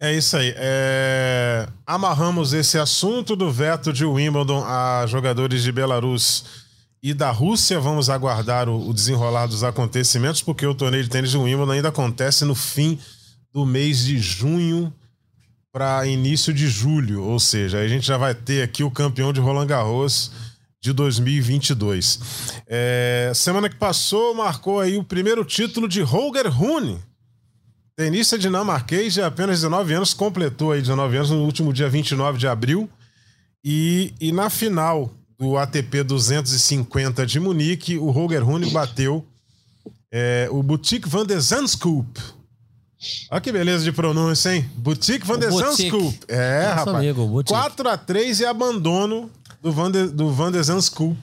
É isso aí. É, Amarramos esse assunto do veto de Wimbledon a jogadores de Belarus e da Rússia. Vamos aguardar o, desenrolar dos acontecimentos, porque o torneio de tênis de Wimbledon ainda acontece no fim do mês de junho para início de julho. Ou seja, a gente já vai ter aqui o campeão de Roland Garros de 2022. É, semana que passou marcou aí o primeiro título de Holger Rune. Tenista dinamarquês de apenas 19 anos, completou aí 19 anos no último dia 29 de abril. E, e na final do ATP 250 de Munique, o Roger Rune bateu é, o Boutique van de Zandskoop. Olha que beleza de pronúncia, hein? Boutique van O de Boutique. Zandskoop. É, Nosso rapaz. amigo, o Boutique. 4x3 e abandono do Van de, do van de Zandskoop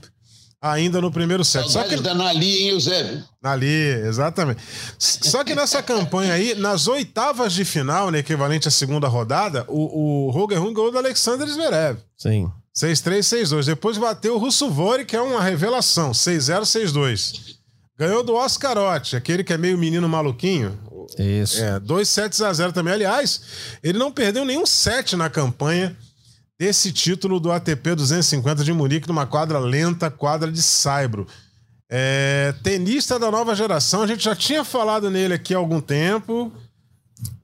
ainda no primeiro set. Só que da Nali, hein, Eusébio? Ali, exatamente. Só que nessa campanha aí, nas oitavas de final, né, equivalente à segunda rodada, o, o Roger Rune ganhou do Alexander Zverev. Sim. 6-3, 6-2. Depois bateu o Russo Vori, que é uma revelação. 6-0, 6-2. Ganhou do Oscarotti, aquele que é meio menino maluquinho. Isso. É, 2 sets a 0 também. Aliás, ele não perdeu nenhum set na campanha desse título do ATP 250 de Munique, numa quadra lenta, quadra de saibro. É, tenista da nova geração, a gente já tinha falado nele aqui há algum tempo.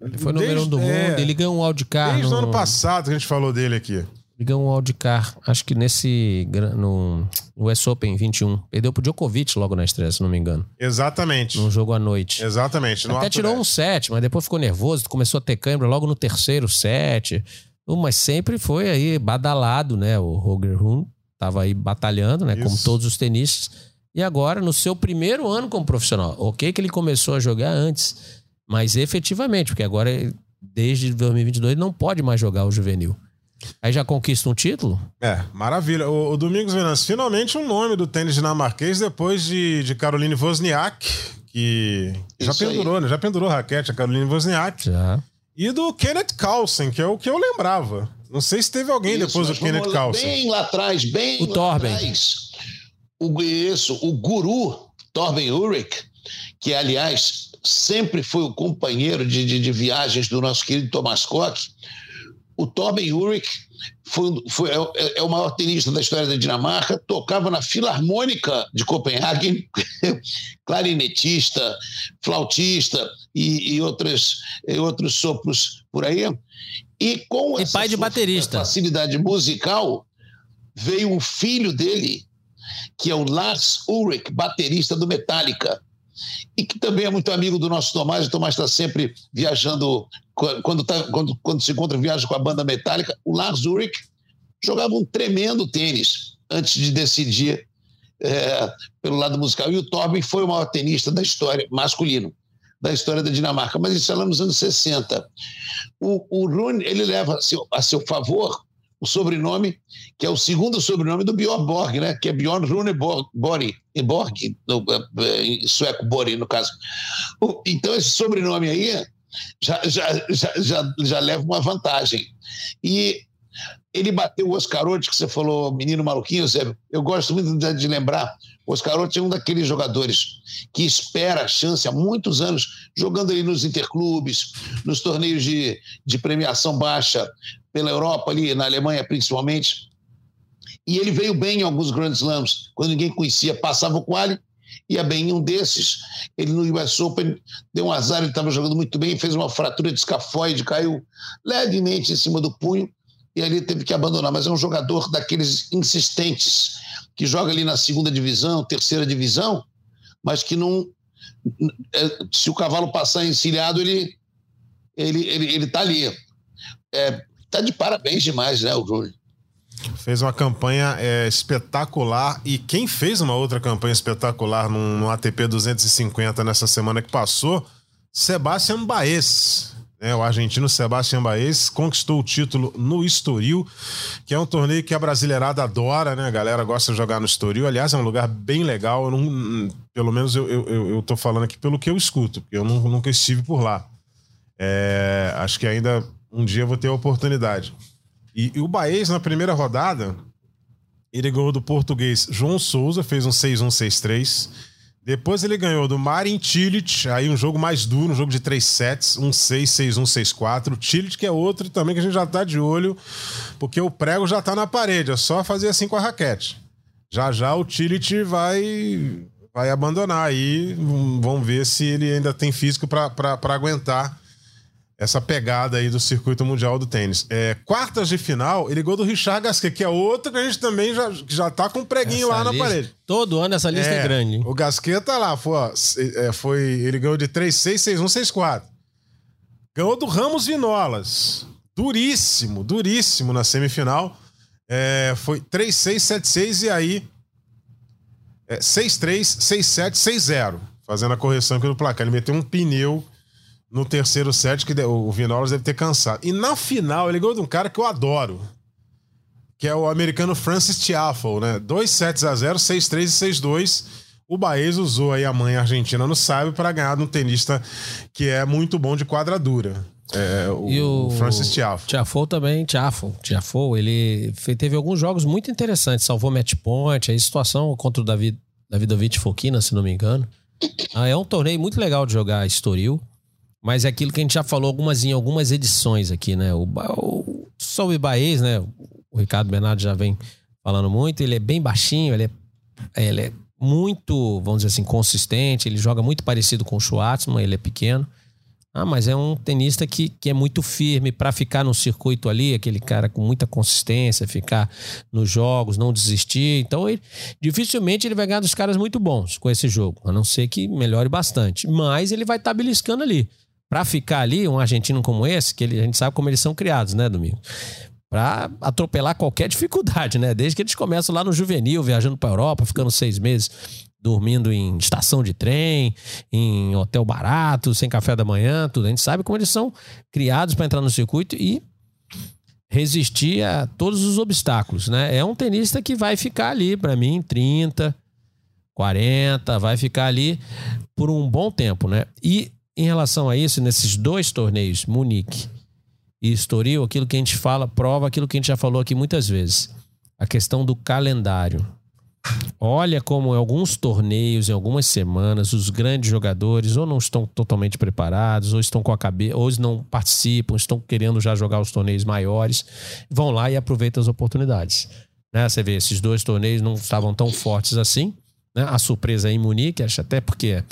Ele foi número um do é, mundo. Ele ganhou um wildcard. Desde no... o ano passado que a gente falou dele aqui. Ele ganhou um wildcard, acho que nesse. No, US Open 21. Perdeu pro Djokovic logo na estreia, se não me engano. Exatamente. Num jogo à noite. Exatamente. Até tirou um set, mas depois ficou nervoso, começou a ter câimbra logo no terceiro set. Uh, Mas sempre foi aí badalado, né? O Roger Rune tava aí batalhando, né? Como Isso. todos os tenistas. E agora, no seu primeiro ano como profissional. Ok que ele começou a jogar antes, mas efetivamente, porque agora, desde 2022, ele não pode mais jogar o juvenil. Aí já conquista um título? É, maravilha. O, o Domingos Venâncio, finalmente um nome do tênis dinamarquês depois de, de Caroline Wozniak, que já Isso aí. pendurou, né? Já pendurou a raquete, a Caroline Wozniak. Já. E do Kenneth Carlsen, que é o que eu lembrava. Não sei se teve alguém Isso, depois do Kenneth lá Carlsen. Bem lá atrás, bem O lá Torben. atrás. O, isso, o guru Torben Ulrich, que aliás sempre foi o companheiro de, de, de viagens do nosso querido Thomas Koch, o Torben Ulrich foi, foi, é, é, o maior tenista da história da Dinamarca, tocava na Filarmônica de Copenhague, clarinetista, flautista e, e, outras, e outros sopros por aí. E com e pai de baterista. facilidade musical, veio o filho dele, que é o Lars Ulrich, baterista do Metallica e que também é muito amigo do nosso Tomás. O Tomás está sempre viajando, quando, tá, quando, quando se encontra, viaja com a banda metálica. O Lars Ulrich jogava um tremendo tênis antes de decidir é, pelo lado musical. E o Torben foi o maior tenista da história, masculino, da história da Dinamarca. Mas isso é lá nos anos 60. O, o Rune, ele leva a seu, a seu favor o sobrenome, que é o segundo sobrenome do Bjorn Borg, né? que é Bjorn Rune Borg, Borg, no, em sueco Bori, no caso. Então, esse sobrenome aí já, já, já, já, já leva uma vantagem. E ele bateu o Oscarotti, que você falou, menino maluquinho, Zé. Eu gosto muito de lembrar. O Oscarotti é um daqueles jogadores que espera a chance há muitos anos, jogando ali nos interclubes, nos torneios de, de premiação baixa, pela Europa, ali na Alemanha principalmente. E ele veio bem em alguns Grand Slams, quando ninguém conhecia, passava o quali, ia bem em um desses. Ele no US Open deu um azar, ele estava jogando muito bem, fez uma fratura de escafoide, caiu levemente em cima do punho e ali teve que abandonar. Mas é um jogador daqueles insistentes, que joga ali na segunda divisão, terceira divisão, mas que não. É, se o cavalo passar encilhado, ele ele ele, ele tá ali. É, Tá de parabéns demais, né, o Júlio? Fez uma campanha é, espetacular e quem fez uma outra campanha espetacular no, no ATP 250 nessa semana que passou, Sebastian Baez. É, o argentino Sebastian Baez conquistou o título no Estoril, que é um torneio que a brasileirada adora, né? A galera gosta de jogar no Estoril. Aliás, é um lugar bem legal. Não, pelo menos eu, eu, eu tô falando aqui pelo que eu escuto, porque eu nunca estive por lá. É, acho que ainda um dia vou ter a oportunidade. E, e o Baez, na primeira rodada, ele ganhou do português João Souza, fez um 6-1, 6-3. Depois ele ganhou do Marin Cilic, aí um jogo mais duro, um jogo de 3 sets, um 6, 6, 1, 6, 4. O Cilic, que é outro também que a gente já tá de olho, porque o prego já tá na parede, é só fazer assim com a raquete. Já já o Cilic vai vai abandonar aí, vamos ver se ele ainda tem físico para aguentar essa pegada aí do circuito mundial do tênis. É, quartas de final, ele gol do Richard Gasquet, que é outro que a gente também já, já tá com um preguinho essa lá lista, na parede. Todo ano essa lista é, é grande. Hein? O Gasquet tá lá, foi, é, foi, ele ganhou de 3-6, 6-1, 6-4. Ganhou do Ramos Vinolas. Duríssimo, duríssimo na semifinal. É, foi 3-6, 7-6 e aí é, 6-3, 6-7, 6-0. Fazendo a correção aqui do placar. Ele meteu um pneu no terceiro set, que o Vinolas deve ter cansado. E na final, ele ganhou de um cara que eu adoro, que é o americano Francis Tiafoe, né? 2 sets a 0, 6-3 e 6-2. O Baez usou aí a mãe argentina no sábio para ganhar de um tenista que é muito bom de quadradura. É, o, e o Francis Tiafoe. Tiafoe também, Tiafoe. Tiafoe, ele teve alguns jogos muito interessantes, salvou match point, aí situação contra o David, Davidovich Fokina, se não me engano. Ah, é um torneio muito legal de jogar Estoril. Mas é aquilo que a gente já falou algumas, em algumas edições aqui, né? O, o Soube Baez, né? O Ricardo Bernardo já vem falando muito. Ele é bem baixinho, ele é, ele é muito, vamos dizer assim, consistente. Ele joga muito parecido com o Schwartzman, ele é pequeno. Ah, mas é um tenista que, que é muito firme para ficar no circuito ali, aquele cara com muita consistência, ficar nos jogos, não desistir. Então, ele, dificilmente ele vai ganhar dos caras muito bons com esse jogo, a não ser que melhore bastante. Mas ele vai estar tá beliscando ali para ficar ali, um argentino como esse, que ele, a gente sabe como eles são criados, né, Domingo? Para atropelar qualquer dificuldade, né? Desde que eles começam lá no juvenil, viajando para Europa, ficando seis meses dormindo em estação de trem, em hotel barato, sem café da manhã, tudo. A gente sabe como eles são criados para entrar no circuito e resistir a todos os obstáculos, né? É um tenista que vai ficar ali, para mim, 30, 40, vai ficar ali por um bom tempo, né? E em relação a isso, nesses dois torneios, Munique e Estoril, aquilo que a gente fala prova aquilo que a gente já falou aqui muitas vezes. A questão do calendário. Olha como em alguns torneios, em algumas semanas, os grandes jogadores ou não estão totalmente preparados, ou estão com a cabeça, ou não participam, estão querendo já jogar os torneios maiores, vão lá e aproveitam as oportunidades. Né? Você vê, esses dois torneios não estavam tão fortes assim. Né? A surpresa em Munique, acho até porque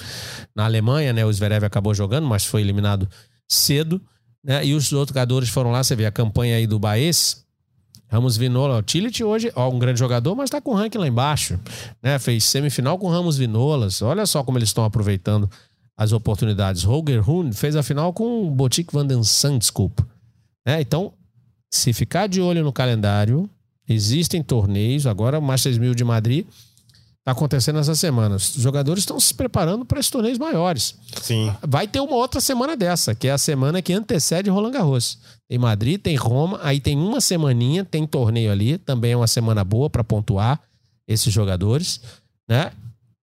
na Alemanha, né, o Zverev acabou jogando, mas foi eliminado cedo. Né? E os outros jogadores foram lá, você vê a campanha aí do Baez, Ramos Vinola, o Tillich hoje, ó, um grande jogador, mas está com o ranking lá embaixo. Né? Fez semifinal com Ramos Vinolas. Olha só como eles estão aproveitando as oportunidades. Roger Huhn fez a final com o Botic Van den Sand, desculpa. É, então, se ficar de olho no calendário, existem torneios. Agora, o Masters 1000 de Madrid está acontecendo essa semana. Os jogadores estão se preparando para esses torneios maiores. Sim. Vai ter uma outra semana dessa, que é a semana que antecede Roland Garros. Tem Madrid, tem Roma, aí tem uma semaninha, tem torneio ali, também é uma semana boa para pontuar esses jogadores, né?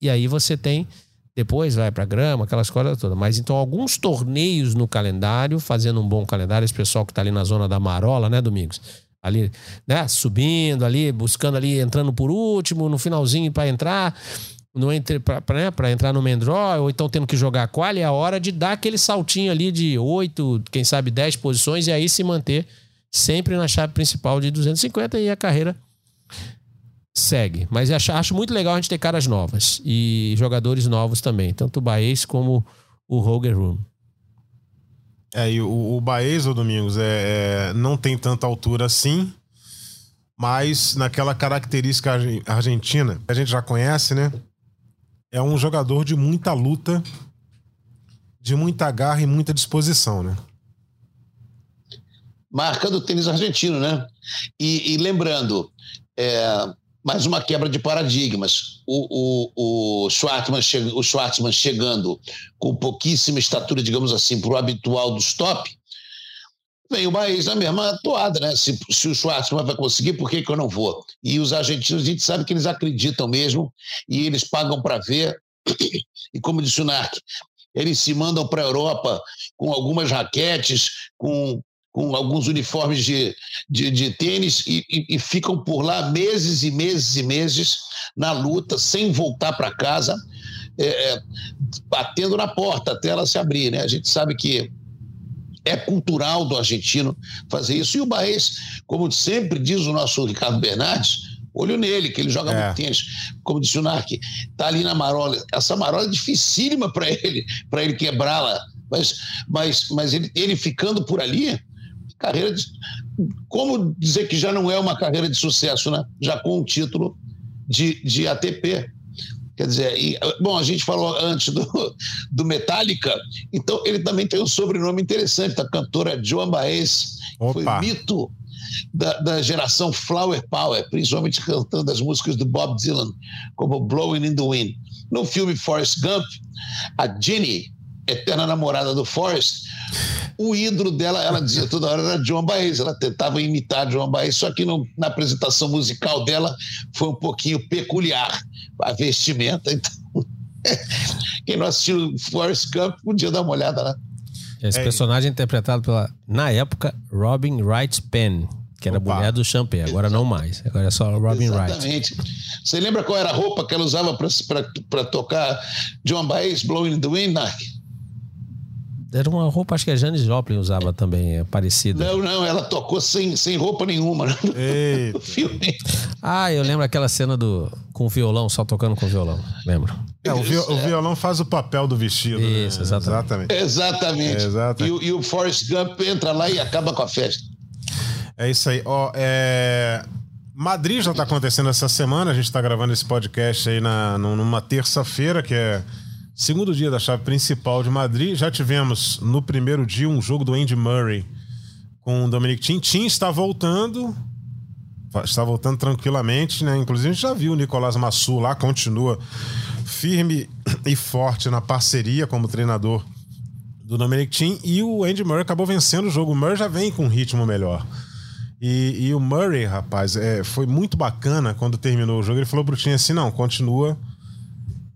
E aí você tem depois vai para grama, aquelas coisas todas. Mas então alguns torneios no calendário, fazendo um bom calendário, esse pessoal que está ali na zona da Marola, né, Domingos? Ali, né, subindo ali, buscando ali, entrando por último, no finalzinho para entrar no entre para né, entrar no Mendró, ou então tendo que jogar a qual, é a hora de dar aquele saltinho ali de 8, quem sabe 10 posições e aí se manter sempre na chave principal de 250 e a carreira segue. Mas acho, acho muito legal a gente ter caras novas e jogadores novos também, tanto o Baez como o Roger Room. É, e o, o Baez, o Domingos, é, é, não tem tanta altura assim, mas naquela característica argentina que a gente já conhece, né? é um jogador de muita luta, de muita garra e muita disposição, né? Marca do tênis argentino, né? E, e lembrando, é, mais uma quebra de paradigmas. O, o, o, Schwartzman, che, o Schwartzman chegando com pouquíssima estatura, digamos assim, para o habitual dos top, vem o Bahia na mesma toada, né? Se, se o Schwartzman vai conseguir, por que, que eu não vou? E os argentinos, a gente sabe que eles acreditam mesmo e eles pagam para ver. E como disse o Narc, eles se mandam para a Europa com algumas raquetes, com, com alguns uniformes de, de, de tênis e, e, e, ficam por lá meses e meses e meses na luta, sem voltar para casa, é, é, batendo na porta até ela se abrir. Né? A gente sabe que é cultural do argentino fazer isso. E o Baez, como sempre diz o nosso Ricardo Bernardes, olho nele, que ele joga é. muito tênis. Como disse o Narc, tá ali na marola. Essa marola é dificílima para ele, para ele quebrá-la. Mas, mas, mas ele, ele ficando por ali, carreira de, como dizer que já não é uma carreira de sucesso, né? Já com um título de, de ATP. Quer dizer, e, bom, a gente falou antes do, do Metallica, então ele também tem um sobrenome interessante, a cantora Joan Baez, foi mito da, da, geração Flower Power, principalmente cantando as músicas do Bob Dylan, como Blowing in the Wind. No filme Forrest Gump, a Jenny, eterna namorada do Forrest, o ídolo dela, ela dizia toda hora, era Joan Baez. Ela tentava imitar Joan Baez, só que no, na apresentação musical dela foi um pouquinho peculiar a vestimenta. Então, quem não assistiu Forrest Gump podia dar uma olhada lá. Esse é. personagem é interpretado pela, na época, Robin Wright Penn, que era Opa. mulher do Champagne, agora não mais. Agora é só Robin Exatamente. Wright. Você lembra qual era a roupa que ela usava para tocar John Baez, Blowing in the Wind, Nark? Era uma roupa, acho que a Janis Joplin usava também, é parecida. Não, não, ela tocou sem, sem roupa nenhuma né? filme. Ah, eu lembro aquela cena do com o violão, só tocando com o violão. Lembro. É, o, o, violão faz o papel do vestido. Né? Isso, né? exatamente. Exatamente. É, exatamente. E, e, o Forrest Gump entra lá e acaba com a festa. É isso aí. Ó, é... Madrid já está acontecendo essa semana. A gente está gravando esse podcast aí na, numa terça-feira, que é Segundo dia da chave principal de Madrid, já tivemos no primeiro dia um jogo do Andy Murray com o Dominic. Thiem está voltando, está voltando tranquilamente, né? Inclusive a gente já viu o Nicolás Massu lá, continua firme e forte na parceria como treinador do Dominic Thiem e o Andy Murray acabou vencendo o jogo. O Murray já vem com um ritmo melhor. E, e o Murray, rapaz, é, foi muito bacana quando terminou o jogo. Ele falou pro Thiem assim: não, continua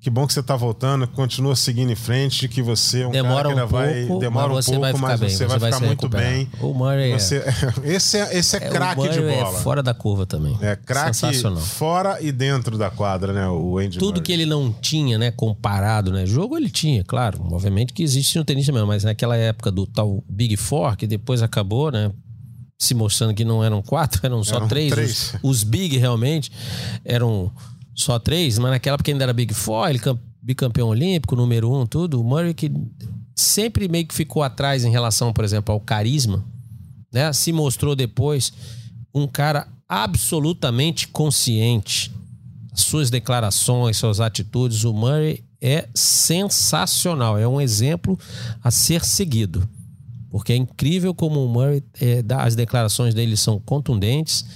Que bom que você tá voltando, continua seguindo em frente, que você é um Demora cara que um vai, pouco, demora um você pouco, vai ficar mas bem, você, vai vai ficar muito recuperar. bem. O Murray é- Você- esse é, esse é É, o craque de Murray bola. É fora da curva também. É craque fora e dentro da quadra, né? O Andy Tudo Murray. que ele não tinha, né, comparado, né? Jogo ele tinha, claro. Obviamente que existe no tenista mesmo, mas naquela época do tal Big Four, que depois acabou, né? Se mostrando que não eram quatro, eram só Eram três. três. Os, os Big realmente eram só três, mas naquela época ainda era Big Four, ele cam- bicampeão olímpico, número um, tudo. O Murray que sempre meio que ficou atrás em relação, por exemplo, ao carisma, né? Se mostrou depois um cara absolutamente consciente. Suas declarações, suas atitudes, o Murray é sensacional, é um exemplo a ser seguido. Porque é incrível como o Murray, é, dá- as declarações dele são contundentes,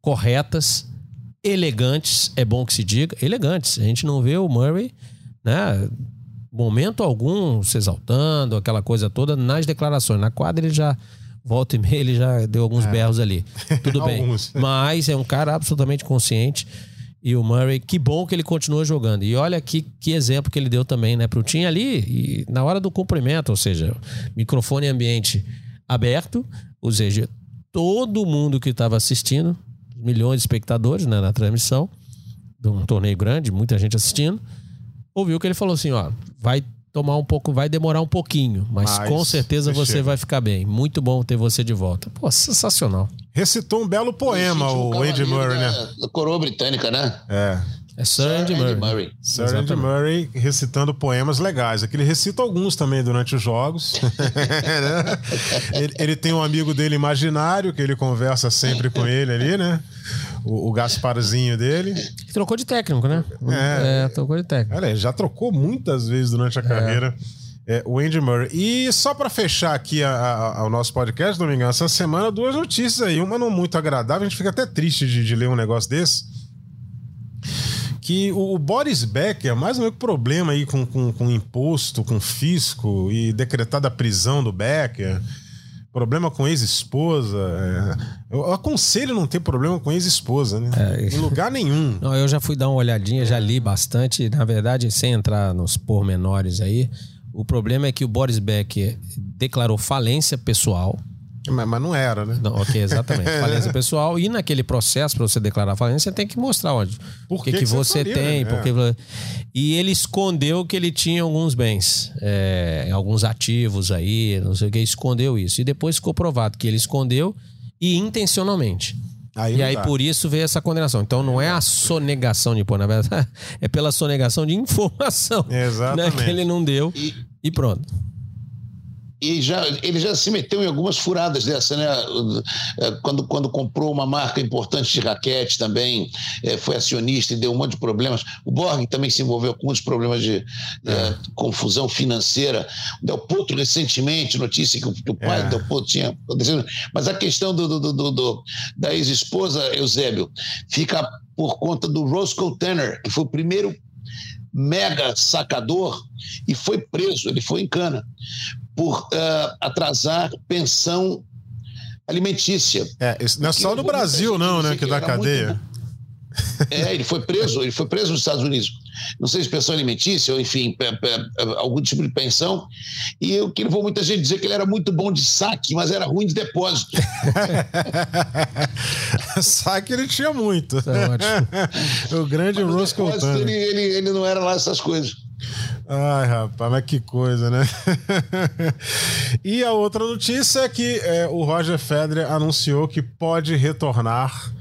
corretas, elegantes, é bom que se diga, elegantes. A gente não vê o Murray, né, momento algum se exaltando, aquela coisa toda nas declarações. Na quadra ele já volta e meia, ele já deu alguns berros ali. Tudo bem. Mas é um cara absolutamente consciente. E o Murray, que bom que ele continua jogando. E olha que, que exemplo que ele deu também, né, pro time ali, e na hora do cumprimento, ou seja, microfone ambiente aberto, ou seja, todo mundo que estava assistindo, milhões de espectadores né, na transmissão, de um torneio grande, muita gente assistindo, ouviu que ele falou assim, ó, vai tomar um pouco, vai demorar um pouquinho, mas, Mas com certeza você chega. vai ficar bem. Muito bom ter você de volta. Pô, sensacional. Recitou um belo poema, o cavaleiro Murray, da, né? Da coroa britânica, né? É. É Sir Andy Murray. Sir Andy Exatamente. Murray recitando poemas legais. Aqui ele recita alguns também durante os jogos. Né? ele, ele tem um amigo dele imaginário, que ele conversa sempre com ele ali, né? O, o Gasparzinho dele. Que Trocou de técnico, né? É. É, trocou de técnico. Olha, ele já trocou muitas vezes durante a carreira. é, o Andy Murray. E só pra fechar aqui a- a- ao nosso podcast, Domingão, essa semana duas notícias aí. Uma não muito agradável, a gente fica até triste de, de ler um negócio desse. Que o, o Boris Becker, mais um outro problema aí com, com, com imposto, com fisco e decretada a prisão do Becker. Problema com ex-esposa. é. Eu aconselho não ter problema com ex-esposa, né? Em lugar nenhum. Não, eu já fui dar uma olhadinha, já li bastante. Na verdade, sem entrar nos pormenores aí, o problema é que o Boris Becker declarou falência pessoal. Mas, mas não era, né? Não, ok, exatamente. Falência pessoal. E naquele processo, para você declarar falência, você tem que mostrar onde. Por o que, que que você você faliu, tem. né? Porque... E ele escondeu que ele tinha alguns bens, é, alguns ativos aí, não sei o que, escondeu isso. E depois ficou provado que ele escondeu e intencionalmente. Aí e aí, dá. por isso veio essa condenação. Então, não é a sonegação de pôr, na verdade, é pela sonegação de informação. Exatamente. Né, que ele não deu. E- E pronto. E já, ele já se meteu em algumas furadas dessa, né? Eh, Quando, quando comprou uma marca importante de raquete também, eh, foi acionista e deu um monte de problemas. O Borg também se envolveu com muitos problemas de eh, confusão financeira. O Del Potro, recentemente, notícia que o, que o pai É. do Del Potro tinha acontecido. Mas a questão do, do- do- do- da ex-esposa, Eusébio, fica por conta do Roscoe Tanner, que foi o primeiro mega sacador e foi preso, ele foi em cana, por eh, atrasar pensão alimentícia. É, isso não é só no Brasil, não, né? Que dá muito cadeia. bom. É, ele foi preso, ele foi preso nos Estados Unidos. Não sei se pensão alimentícia ou, enfim, pe- pe- algum tipo de pensão. E o que levou muita gente dizer que ele era muito bom de saque, mas era ruim de depósito. Saque ele tinha muito. Tá ótimo. o grande Roscoe depósito, ele, ele, ele não era lá essas coisas. Ai, rapaz, mas que coisa, né? e a outra notícia é que é, o Roger Federer anunciou que pode retornar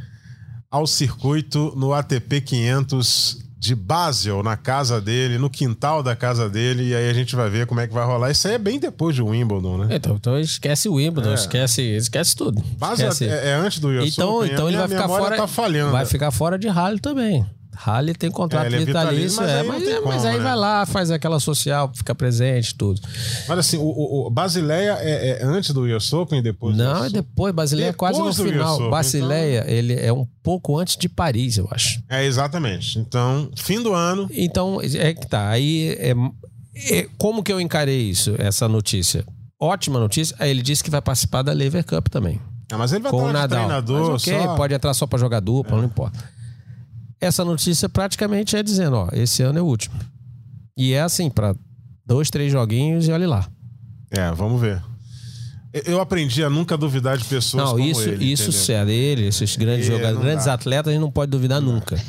ao circuito no ATP 500 de Basel, na casa dele, no quintal da casa dele, e aí a gente vai ver como é que vai rolar. Isso aí é bem depois de Wimbledon, né? Então, então esquece o Wimbledon, É. esquece, esquece tudo. Basel Esquece. é, é antes do US Então, Open, então ele vai ficar fora. Tá. Vai ficar fora de rally também. Rally tem contrato É, é vitalício, vitalício, mas é, aí mas, é, mas aí né? vai lá, faz aquela social, fica presente, tudo. Mas assim, o, o, o Basileia é, é antes do US Open e depois do Não, é depois, Basileia é quase no final. Open, Basileia, ele é um pouco antes de Paris, eu acho. É, exatamente. Então, fim do ano. Então, é que tá. Aí, é, é- como que eu encarei isso, essa notícia? Ótima notícia. Aí ele disse que vai participar da Lever Cup também. Ah, mas ele vai com o estar de Nadal. treinador. Mas ok, só... É. pode entrar só pra jogar dupla, não importa. Essa notícia praticamente é dizendo, ó, esse ano é o último. E é assim, pra dois, três joguinhos e olhe lá. É, vamos ver. Eu- aprendi a nunca duvidar de pessoas Não, como isso, ele. isso entendeu? sério, ele, esses grandes É, jogadores, não grandes dá. atletas, a gente não pode duvidar nunca.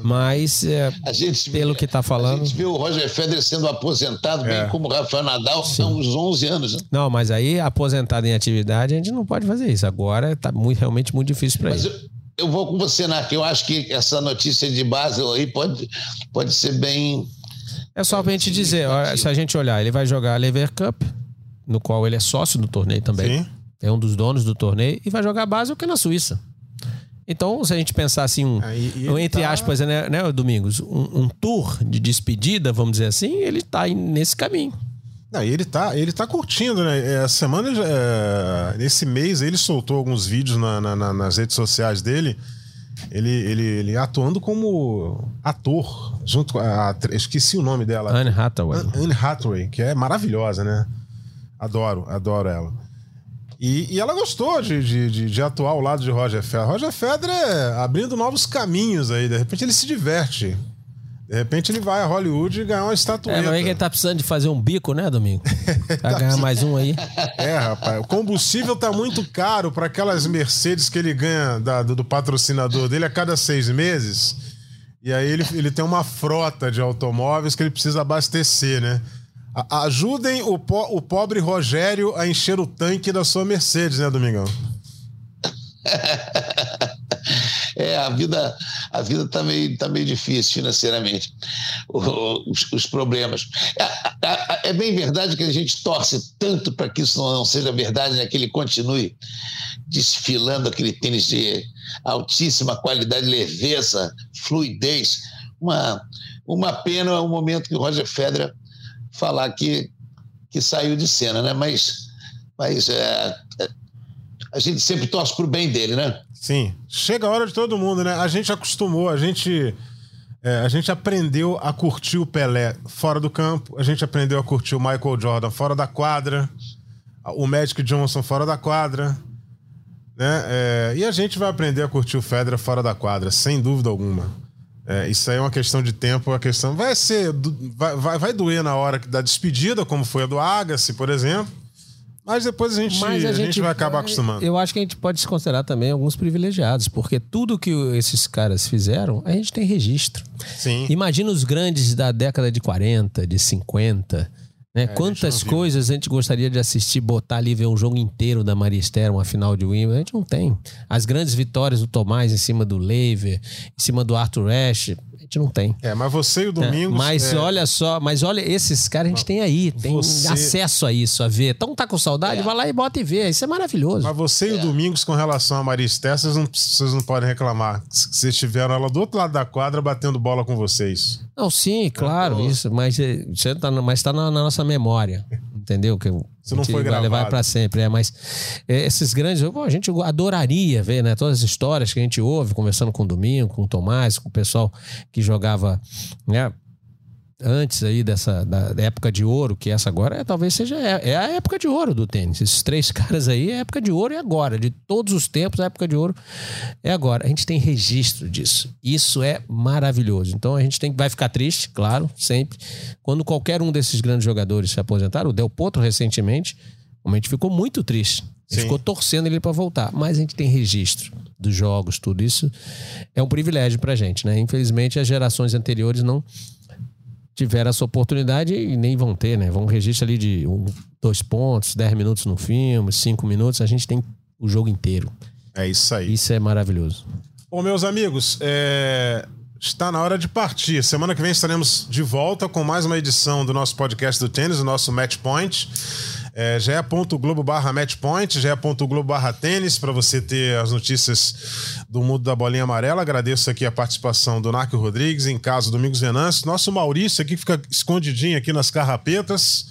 Mas, é, A gente pelo que tá A falando. gente vê o Roger Federer sendo aposentado, É. bem como o Rafael Nadal, há uns 11 anos. Né? Não, mas aí, aposentado em atividade, a gente não pode fazer isso. Agora tá muito, realmente muito difícil para Mas ele. eu, eu vou com você, Narc. Eu acho que essa notícia de Basel aí pode, pode ser bem. É só pra gente dizer, ó, se a gente olhar, ele vai jogar a Lever Cup, no qual ele é sócio do torneio também. Sim. É um dos donos do torneio, e vai jogar Basel, que é na Suíça. Então, se a gente pensar assim, um, entre tá- aspas, né, né, Domingos, um, um tour de despedida, vamos dizer assim, ele tá aí nesse caminho. Não, e ele tá, ele tá curtindo, né? É, A semana, é, nesse mês, ele soltou alguns vídeos na- na- na- nas redes sociais dele. Ele, ele, ele atuando como ator, junto com a. atri- Esqueci o nome dela. Anne Hathaway. An- Anne Hathaway, que é maravilhosa, né? Adoro, adoro ela. E, e ela gostou de, de, de, de atuar ao lado de Roger Federer. Roger Federer é abrindo novos caminhos aí. De repente ele se diverte. De repente ele vai a Hollywood e ganhar uma estatueta. É, mas aí que ele tá precisando de fazer um bico, né, Domingo? Pra ganhar mais um aí. É, rapaz. O combustível tá muito caro para aquelas Mercedes que ele ganha da- do, do patrocinador dele a cada seis meses. E aí ele, ele tem uma frota de automóveis que ele precisa abastecer, né? A- ajudem o, po- o pobre Rogério a encher o tanque da sua Mercedes, né, Domingão? É, a vida, a vida tá meio, tá meio difícil financeiramente, os, os problemas. É, a- a- é bem verdade que a gente torce tanto para que isso não, seja verdade, né? que ele continue desfilando aquele tênis de altíssima qualidade, leveza, fluidez. Uma, uma pena o momento que o Roger Federer falar que, que saiu de cena, né? Mas, mas é, é, a gente sempre torce para o bem dele, né? Sim. Chega a hora de todo mundo, né? A gente acostumou, a gente. é, a gente aprendeu a curtir o Pelé fora do campo, a gente aprendeu a curtir o Michael Jordan fora da quadra, o Magic Johnson fora da quadra, né? É, e a gente vai aprender a curtir o Federer fora da quadra, sem dúvida alguma. É, isso aí é uma questão de tempo, a questão vai ser, vai, vai, vai doer na hora da despedida, como foi a do Agassi, por exemplo. Mas depois a gente, Mas a gente vai acabar acostumando. Eu acho que a gente pode se considerar também alguns privilegiados, porque tudo que esses caras fizeram, a gente tem registro. Sim. Imagina os grandes da década de 40, de 50. Né? Quantas É, viu. coisas a gente gostaria de assistir, botar ali, ver um jogo inteiro da Maria Esther, uma final de Wimbledon. A gente não tem. As grandes vitórias do Tomás em cima do Lever, em cima do Arthur Ashe, a gente não tem. É, mas você e o né? Domingos. Mas é, olha só, mas olha, esses caras a gente tem aí, tem Você- acesso a isso, a ver. Então tá com saudade, vai lá e bota e vê. Isso é maravilhoso. Mas você e o Domingos, com relação a Maria Esther, vocês não, vocês não podem reclamar. Vocês tiveram ela do outro lado da quadra batendo bola com vocês. Não, sim, claro, isso, mas eh, você tá, na- mas tá na, na nossa memória, entendeu? Que Isso não foi vai levar gravado. para sempre, é, mas eh, esses grandes, pô, a gente adoraria ver, né, todas as histórias que a gente ouve conversando com o Domingo, com o Tomás, com o pessoal que jogava, né, antes aí dessa da época de ouro, que essa agora é, talvez seja é, é a época de ouro do tênis. Esses três caras aí é a época de ouro e agora, de todos os tempos, a época de ouro é agora. A gente tem registro disso. Isso é maravilhoso. Então a gente tem vai ficar triste, claro, sempre. Quando qualquer um desses grandes jogadores se aposentar, o Del Potro recentemente, a gente ficou muito triste. Ficou torcendo ele para voltar, mas a gente tem registro dos jogos, tudo isso é um privilégio pra gente, né? Infelizmente as gerações anteriores não tiveram essa oportunidade e nem vão ter, né? Vão um registro ali de um, dois pontos, dez minutos no filme, cinco minutos, a gente tem o jogo inteiro. É isso aí. Isso é maravilhoso. Bom, meus amigos, é, está na hora de partir. Semana que vem estaremos de volta com mais uma edição do nosso podcast do tênis, o nosso Match Point. É, ge.globo barra matchpoint, ge.globo barra tênis, para você ter as notícias do mundo da bolinha amarela. Agradeço aqui a participação do Narco Rodrigues, em casa Domingos Venâncio, nosso Maurício aqui que fica escondidinho aqui nas carrapetas,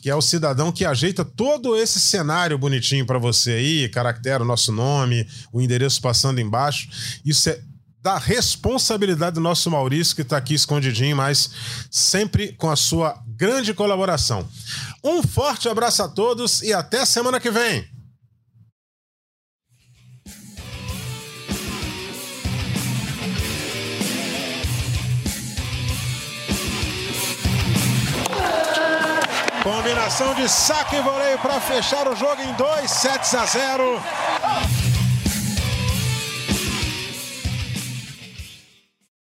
que é o cidadão que ajeita todo esse cenário bonitinho para você aí, caractere o nosso nome, o endereço passando embaixo. Isso é da responsabilidade do nosso Maurício, que está aqui escondidinho, mas sempre com a sua grande colaboração. Um forte abraço a todos e até semana que vem! Combinação de saque e voleio para fechar o jogo em 2 sets a 0.